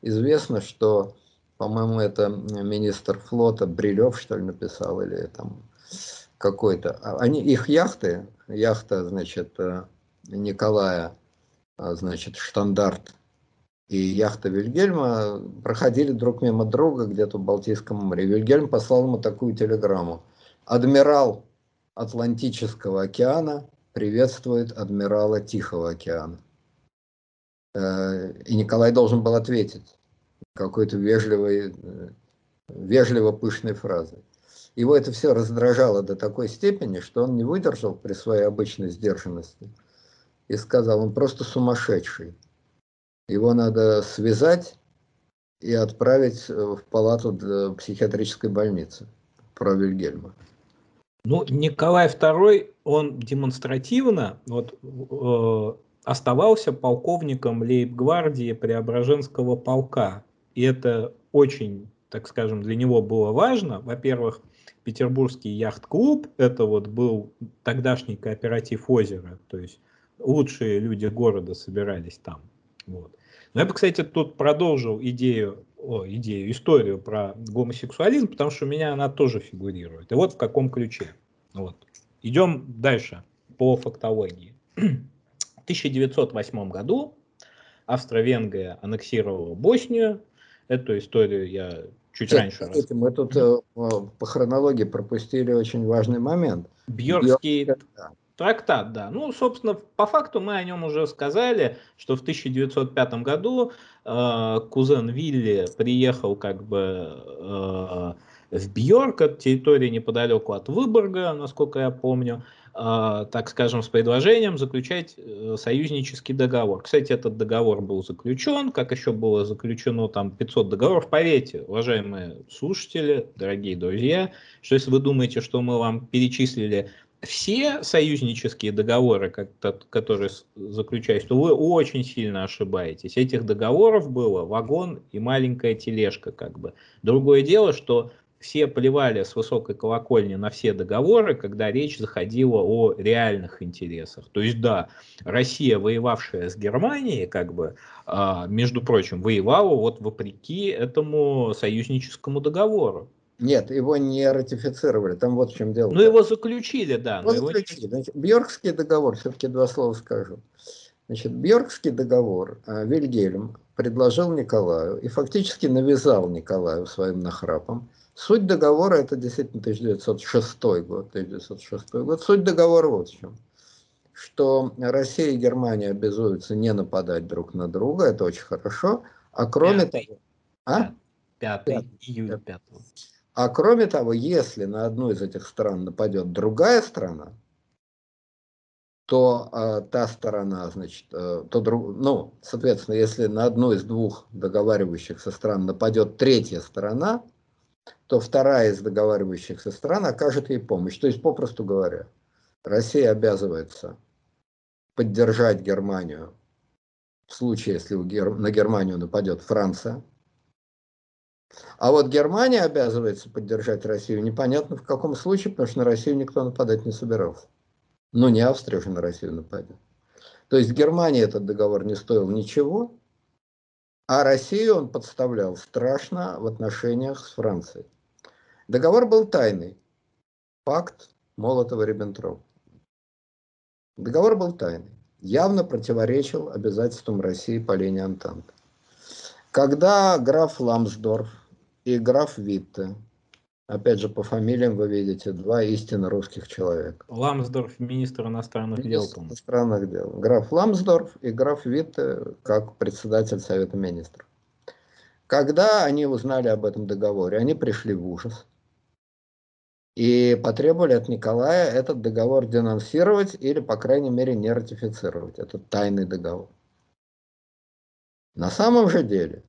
Известно, что по-моему, это министр флота Брилев, что ли, написал, или там какой-то. А они, их яхты, яхта, значит, э, Николая, а, значит, Штандарт и яхта Вильгельма проходили друг мимо друга где-то в Балтийском море. Вильгельм послал ему такую телеграмму. Адмирал Атлантического океана приветствует адмирала Тихого океана. Э, и Николай должен был ответить какой-то вежливой, э, вежливо пышной фразой. Его это все раздражало до такой степени, что он не выдержал при своей обычной сдержанности и сказал, он просто сумасшедший. Его надо связать и отправить в палату психиатрической больницы про Вильгельма. Ну, Николай II, он демонстративно вот, э, оставался полковником лейб-гвардии Преображенского полка и это очень, так скажем, для него было важно. Во-первых, Петербургский яхт-клуб, это вот был тогдашний кооператив озера, то есть лучшие люди города собирались там. Вот. Но я бы, кстати, тут продолжил идею, о, идею, историю про гомосексуализм, потому что у меня она тоже фигурирует. И вот в каком ключе. Вот. Идем дальше по фактологии. В 1908 году Австро-Венгрия аннексировала Боснию, Эту историю я чуть Нет, раньше кстати, Мы тут э, по хронологии пропустили очень важный момент. Бьоркский Бьорк... трактат, да. Ну, собственно, по факту мы о нем уже сказали, что в 1905 году э, кузен Вилли приехал как бы э, в Бьорк, от территории неподалеку от Выборга, насколько я помню, так скажем, с предложением заключать э, союзнический договор. Кстати, этот договор был заключен, как еще было заключено там 500 договоров. Поверьте, уважаемые слушатели, дорогие друзья, что если вы думаете, что мы вам перечислили все союзнические договоры, которые заключались, то вы очень сильно ошибаетесь. Этих договоров было вагон и маленькая тележка, как бы. Другое дело, что все плевали с высокой колокольни на все договоры, когда речь заходила о реальных интересах. То есть, да, Россия, воевавшая с Германией, как бы, а, между прочим, воевала вот вопреки этому союзническому договору. Нет, его не ратифицировали, там вот в чем дело. Ну, его заключили, да. Его заключили. Его... Значит, Бьоркский договор, все-таки два слова скажу. Значит, Бьоркский договор а, Вильгельм предложил Николаю и фактически навязал Николаю своим нахрапом Суть договора, это действительно 1906 год, 1906 год. Суть договора вот в чем. Что Россия и Германия обязуются не нападать друг на друга, это очень хорошо. А кроме Пятый. того... А? 5 июля 5. А кроме того, если на одну из этих стран нападет другая страна, то э, та сторона, значит, э, то друг, ну, соответственно, если на одну из двух договаривающихся стран нападет третья сторона, то вторая из договаривающихся стран окажет ей помощь. То есть, попросту говоря, Россия обязывается поддержать Германию в случае, если на Германию нападет Франция. А вот Германия обязывается поддержать Россию непонятно в каком случае, потому что на Россию никто нападать не собирался. Но не Австрия же на Россию нападет. То есть Германии этот договор не стоил ничего, а Россию он подставлял страшно в отношениях с Францией. Договор был тайный. Пакт Молотова-Риббентроп. Договор был тайный. Явно противоречил обязательствам России по линии Антанты. Когда граф Ламсдорф и граф Витте. Опять же, по фамилиям вы видите, два истинно русских человека. Ламсдорф, министр иностранных министр дел. Министр иностранных дел. Граф Ламсдорф и граф Витте, как председатель Совета министров. Когда они узнали об этом договоре, они пришли в ужас и потребовали от Николая этот договор денонсировать или, по крайней мере, не ратифицировать. Это тайный договор. На самом же деле,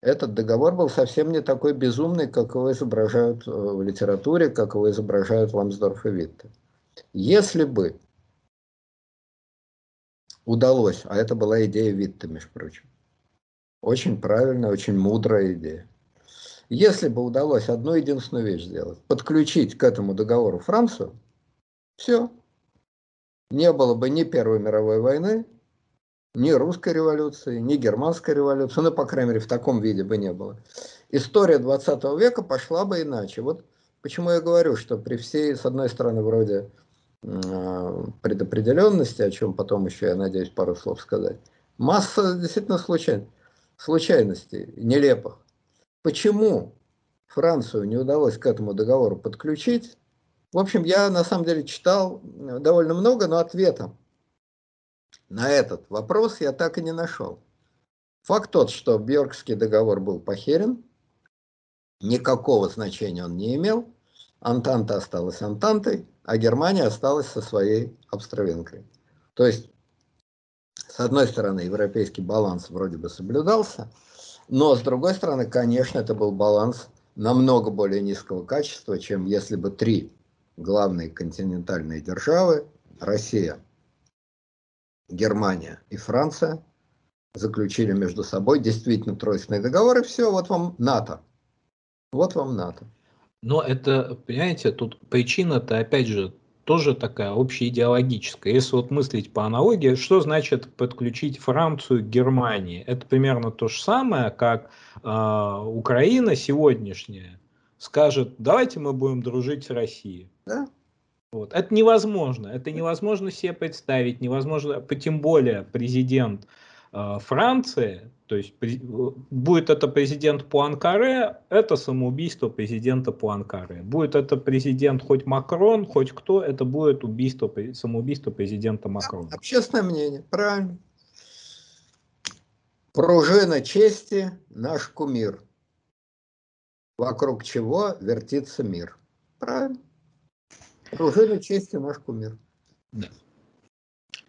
этот договор был совсем не такой безумный, как его изображают э, в литературе, как его изображают Ламсдорф и Витте. Если бы удалось, а это была идея Витте, между прочим, очень правильная, очень мудрая идея. Если бы удалось одну единственную вещь сделать, подключить к этому договору Францию, все. Не было бы ни Первой мировой войны, ни русской революции, ни германской революции, ну, по крайней мере, в таком виде бы не было. История 20 века пошла бы иначе. Вот почему я говорю, что при всей, с одной стороны, вроде э, предопределенности, о чем потом еще, я надеюсь, пару слов сказать, масса действительно случайностей, случайностей нелепых. Почему Францию не удалось к этому договору подключить? В общем, я на самом деле читал довольно много, но ответа на этот вопрос я так и не нашел. Факт тот, что Бьоркский договор был похерен, никакого значения он не имел, Антанта осталась Антантой, а Германия осталась со своей Австро-Венгрией. То есть, с одной стороны, европейский баланс вроде бы соблюдался, но с другой стороны, конечно, это был баланс намного более низкого качества, чем если бы три главные континентальные державы, Россия, Германия и Франция заключили между собой действительно тройственный договор, и все, вот вам НАТО. Вот вам НАТО. Но это, понимаете, тут причина-то, опять же, тоже такая общеидеологическая. Если вот мыслить по аналогии, что значит подключить Францию к Германии? Это примерно то же самое, как э, Украина сегодняшняя скажет, давайте мы будем дружить с Россией. Да? Вот. Это невозможно. Это невозможно себе представить. Невозможно, тем более президент э, Франции, то есть при, будет это президент Пуанкаре, это самоубийство президента Пуанкаре. Будет это президент хоть Макрон, хоть кто, это будет убийство, самоубийство президента Макрона. Общественное мнение, правильно. Пружина чести – наш кумир, вокруг чего вертится мир. Правильно. Пружина чести наш кумир. Да.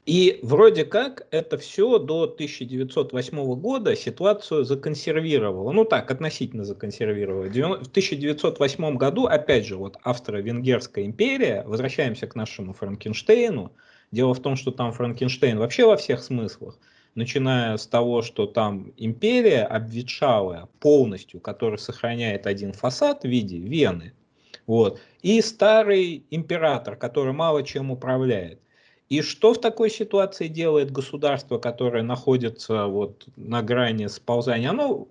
И вроде как это все до 1908 года ситуацию законсервировало. Ну так, относительно законсервировало. В 1908 году, опять же, вот Австро-Венгерская империя, возвращаемся к нашему Франкенштейну. Дело в том, что там Франкенштейн вообще во всех смыслах, начиная с того, что там империя обветшалая полностью, которая сохраняет один фасад в виде Вены, вот. И старый император, который мало чем управляет. И что в такой ситуации делает государство, которое находится вот на грани сползания? Оно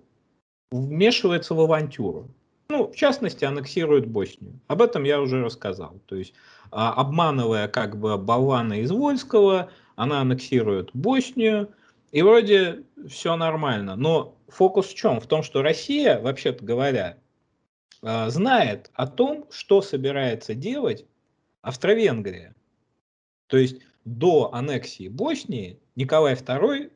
вмешивается в авантюру. Ну, в частности, аннексирует Боснию. Об этом я уже рассказал. То есть, а, обманывая как бы болвана из Вольского, она аннексирует Боснию, и вроде все нормально. Но фокус в чем? В том, что Россия, вообще-то говоря, а, знает о том, что собирается делать Австро-Венгрия. То есть до аннексии Боснии Николай II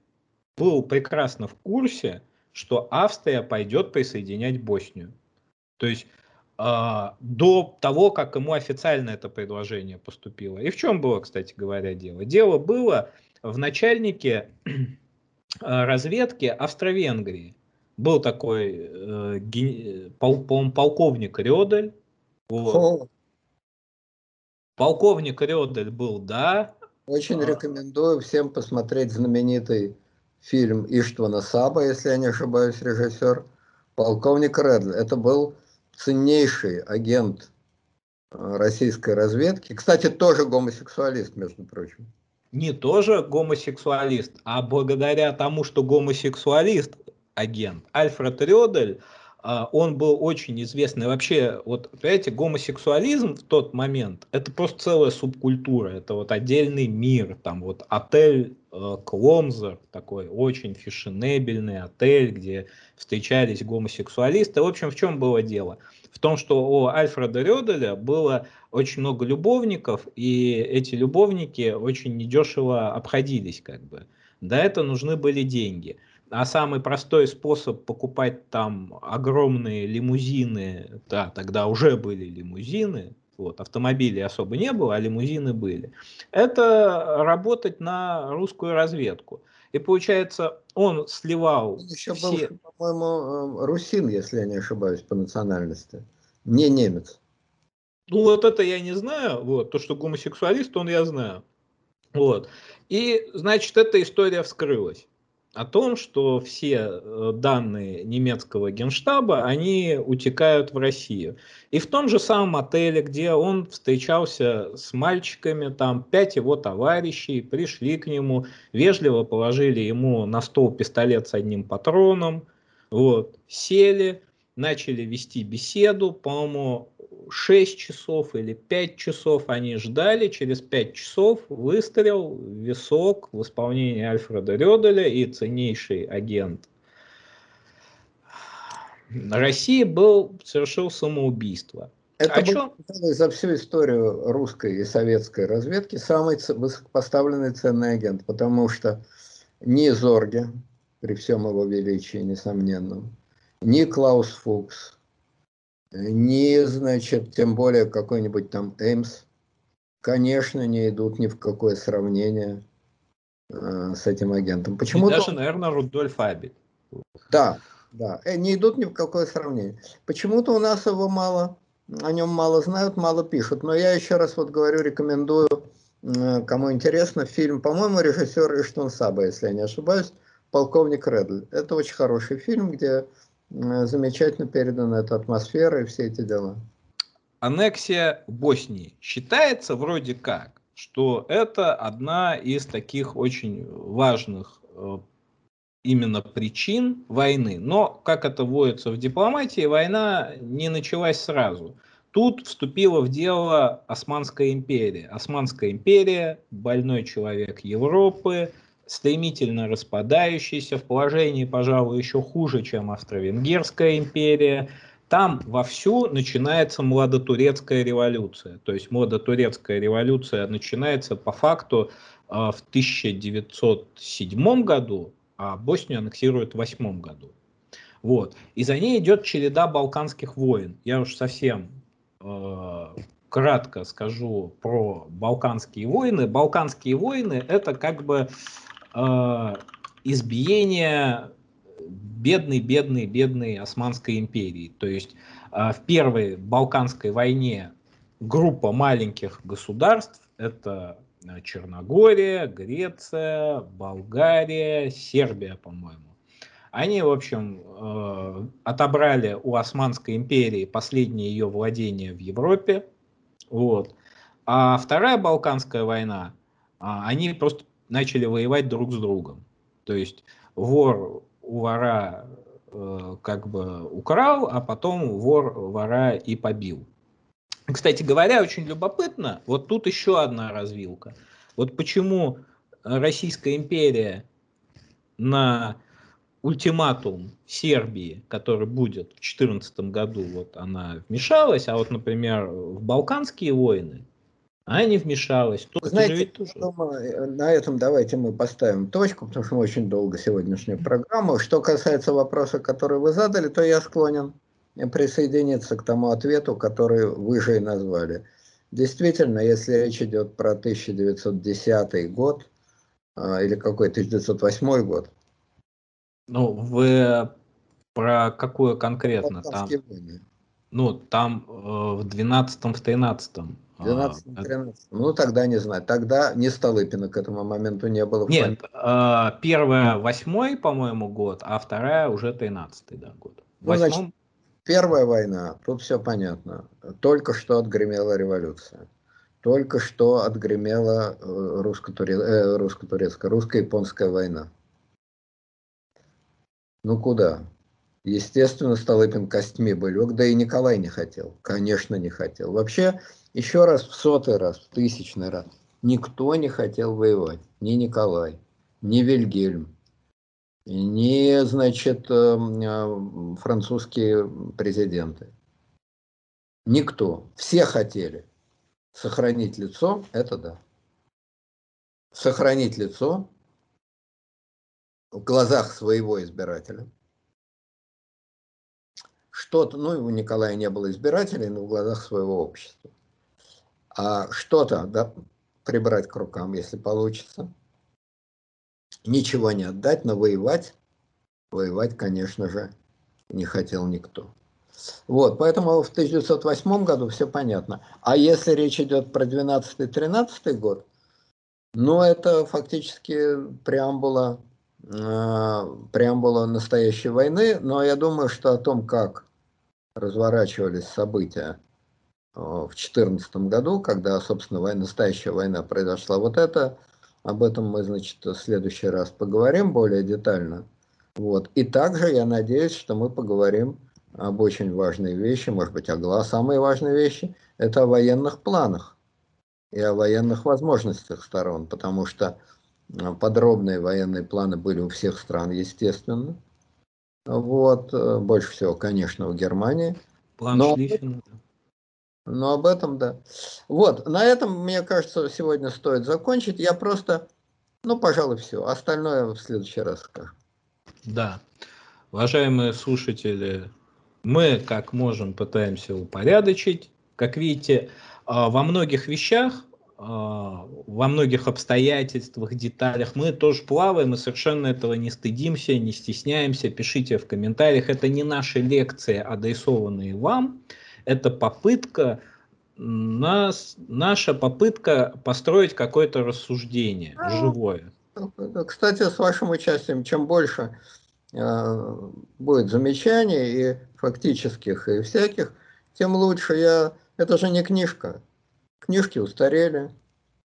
был прекрасно в курсе, что Австрия пойдет присоединять Боснию. То есть э, до того, как ему официально это предложение поступило. И в чем было, кстати говоря, дело? Дело было в начальнике разведки Австро-Венгрии был такой э, ген... пол, полковник Рёдель. Вот. Полковник Рёдель был, да. Очень а... рекомендую всем посмотреть знаменитый фильм Иштвана Саба, если я не ошибаюсь, режиссер. Полковник Редль. Это был ценнейший агент э, российской разведки. Кстати, тоже гомосексуалист, между прочим. Не тоже гомосексуалист, а благодаря тому, что гомосексуалист, агент. Альфред Рёдель он был очень известный. Вообще, вот, понимаете, гомосексуализм в тот момент, это просто целая субкультура, это вот отдельный мир, там вот отель э, Кломзер, такой очень фешенебельный отель, где встречались гомосексуалисты. В общем, в чем было дело? В том, что у Альфреда Рёделя было очень много любовников, и эти любовники очень недешево обходились, как бы. Да, это нужны были деньги. А самый простой способ покупать там огромные лимузины, да, тогда уже были лимузины, вот, автомобилей особо не было, а лимузины были, это работать на русскую разведку. И получается, он сливал еще все... был, по-моему, э, русин, если я не ошибаюсь, по национальности, не немец. Ну вот это я не знаю, вот, то, что гомосексуалист, он я знаю. Вот. И, значит, эта история вскрылась о том, что все э, данные немецкого генштаба, они утекают в Россию. И в том же самом отеле, где он встречался с мальчиками, там пять его товарищей пришли к нему, вежливо положили ему на стол пистолет с одним патроном, вот, сели, начали вести беседу, по-моему, 6 часов или 5 часов они ждали, через 5 часов выстрел, висок в исполнении Альфреда Рёделя и ценнейший агент России был, совершил самоубийство. Это а был за всю историю русской и советской разведки самый высокопоставленный ценный агент, потому что ни Зорге, при всем его величии несомненном, ни Клаус Фукс, ни, значит, тем более какой-нибудь там Эймс, конечно, не идут ни в какое сравнение э, с этим агентом. Почему? И даже, наверное, Рудольф Абель. Да, да, э, не идут ни в какое сравнение. Почему-то у нас его мало, о нем мало знают, мало пишут. Но я еще раз вот говорю, рекомендую, э, кому интересно, фильм, по-моему, режиссер Иштон Саба, если я не ошибаюсь, «Полковник Редль». Это очень хороший фильм, где замечательно передана эта атмосфера и все эти дела. Аннексия Боснии считается вроде как, что это одна из таких очень важных э, именно причин войны. Но, как это водится в дипломатии, война не началась сразу. Тут вступила в дело Османская империя. Османская империя, больной человек Европы, стремительно распадающийся, в положении, пожалуй, еще хуже, чем Австро-Венгерская империя. Там вовсю начинается младотурецкая революция. То есть младотурецкая революция начинается по факту э, в 1907 году, а Боснию аннексируют в 1908 году. Вот. И за ней идет череда балканских войн. Я уж совсем э, кратко скажу про Балканские войны. Балканские войны это как бы э, избиение бедной, бедной, бедной Османской империи. То есть э, в первой Балканской войне группа маленьких государств, это э, Черногория, Греция, Болгария, Сербия, по-моему. Они, в общем, отобрали у Османской империи последнее ее владение в Европе. Вот. А Вторая Балканская война, а, они просто начали воевать друг с другом. То есть вор у вора э, как бы украл, а потом вор вора и побил. Кстати говоря, очень любопытно, вот тут еще одна развилка. Вот почему Российская империя на ультиматум Сербии, который будет в 2014 году, вот она вмешалась, а вот, например, в Балканские войны а не вмешалась. Только Знаете, ведь тоже... думаю, э, на этом давайте мы поставим точку, потому что мы очень долго сегодняшнюю программу. Что касается вопроса, который вы задали, то я склонен э, присоединиться к тому ответу, который вы же и назвали. Действительно, если речь идет про 1910 год а, или какой 1908 год. Ну, вы про какую конкретно? Там, ну, там э, в 12-13 12, 13. А, э, ну, тогда не знаю. Тогда не Столыпина к этому моменту не было. Нет, э, первая восьмой, по-моему, год, а вторая уже тринадцатый да, год. В ну, значит, первая война, тут все понятно. Только что отгремела революция. Только что отгремела э, э, русско-турецкая, русско-японская война. Ну куда? Естественно, Столыпин костьми бы лег, да и Николай не хотел. Конечно, не хотел. Вообще, еще раз, в сотый раз, в тысячный раз, никто не хотел воевать. Ни Николай, ни Вильгельм, ни, значит, э, э, французские президенты. Никто. Все хотели сохранить лицо, это да. Сохранить лицо в глазах своего избирателя. Что-то, ну, у Николая не было избирателей, но в глазах своего общества. А что-то да, прибрать к рукам, если получится. Ничего не отдать, но воевать, воевать, конечно же, не хотел никто. Вот, поэтому в 1908 году все понятно. А если речь идет про 12-13 год, ну, это фактически преамбула, э, преамбула настоящей войны, но я думаю, что о том, как разворачивались события в 2014 году, когда, собственно, война, настоящая война произошла, вот это, об этом мы, значит, в следующий раз поговорим более детально. Вот. И также я надеюсь, что мы поговорим об очень важной вещи, может быть, о самой важной вещи, это о военных планах и о военных возможностях сторон, потому что э, подробные военные планы были у всех стран, естественно. Вот, э, больше всего, конечно, у Германии. План но, Шлиффена. Но об этом, да. Вот, на этом, мне кажется, сегодня стоит закончить. Я просто, ну, пожалуй, все. Остальное в следующий раз скажу. Да. Уважаемые слушатели, мы как можем пытаемся упорядочить. Как видите, а, во многих вещах, а, во многих обстоятельствах, деталях мы тоже плаваем и совершенно этого не стыдимся, не стесняемся. Пишите в комментариях. Это не наши лекции, адресованные вам. Это попытка нас, наша попытка построить какое-то рассуждение живое. Кстати, с вашим участием, чем больше Э, будет замечаний и фактических, и всяких, тем лучше. Я... Это же не книжка. Книжки устарели,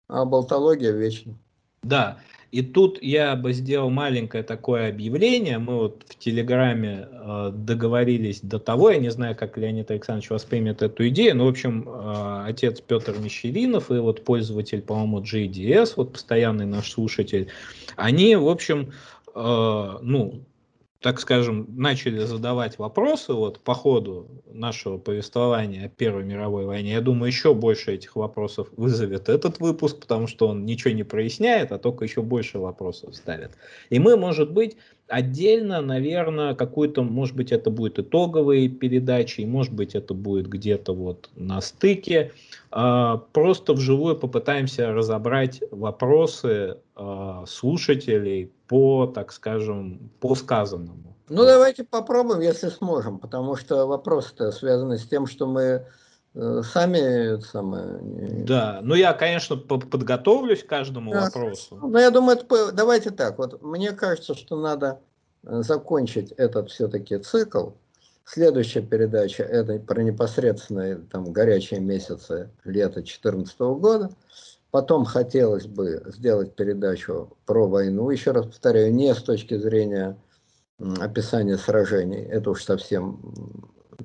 а болтология вечна. Да, и тут я бы сделал маленькое такое объявление. Мы вот в Телеграме э, договорились до того, я не знаю, как Леонид Александрович воспримет эту идею, но, в общем, э, отец Петр Мещеринов и вот пользователь, по-моему, GDS, вот постоянный наш слушатель, они, в общем, э, ну, так скажем, начали задавать вопросы вот по ходу нашего повествования о Первой мировой войне, я думаю, еще больше этих вопросов вызовет этот выпуск, потому что он ничего не проясняет, а только еще больше вопросов ставит. И мы, может быть, отдельно, наверное, какую-то, может быть, это будет итоговые передачи, и может быть, это будет где-то вот на стыке. А, просто вживую попытаемся разобрать вопросы а, слушателей по, так скажем, по сказанному. Ну, давайте попробуем, если сможем, потому что вопросы-то связаны с тем, что мы сами самое... Да, ну я, конечно, подготовлюсь к каждому да. вопросу. Ну, я думаю, это, давайте так, вот мне кажется, что надо э, закончить этот все-таки цикл. Следующая передача это про непосредственные там горячие месяцы лета 2014 года. Потом хотелось бы сделать передачу про войну, еще раз повторяю, не с точки зрения описания сражений, это уж совсем,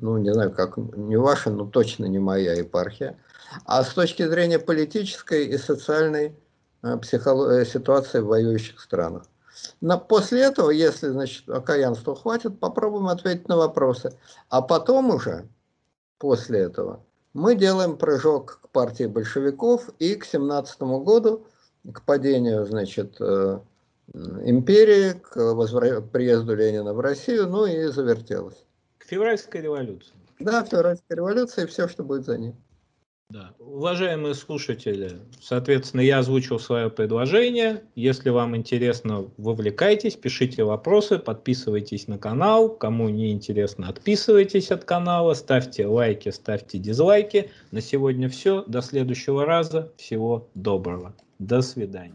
ну не знаю, как не ваша, но точно не моя епархия, а с точки зрения политической и социальной э, психолог... Э, ситуации в воюющих странах. Но после этого, если, значит, окаянства хватит, попробуем ответить на вопросы. А потом уже, после этого, мы делаем прыжок к партии большевиков и к 17 году, к падению, значит, э, империи, к возвра... приезду Ленина в Россию, ну и завертелось. К февральской революции. Да, февральской революции и все, что будет за ней. Да. Уважаемые слушатели, соответственно, я озвучил свое предложение. Если вам интересно, вовлекайтесь, пишите вопросы, подписывайтесь на канал. Кому не интересно, отписывайтесь от канала, ставьте лайки, ставьте дизлайки. На сегодня все. До следующего раза. Всего доброго. До свидания.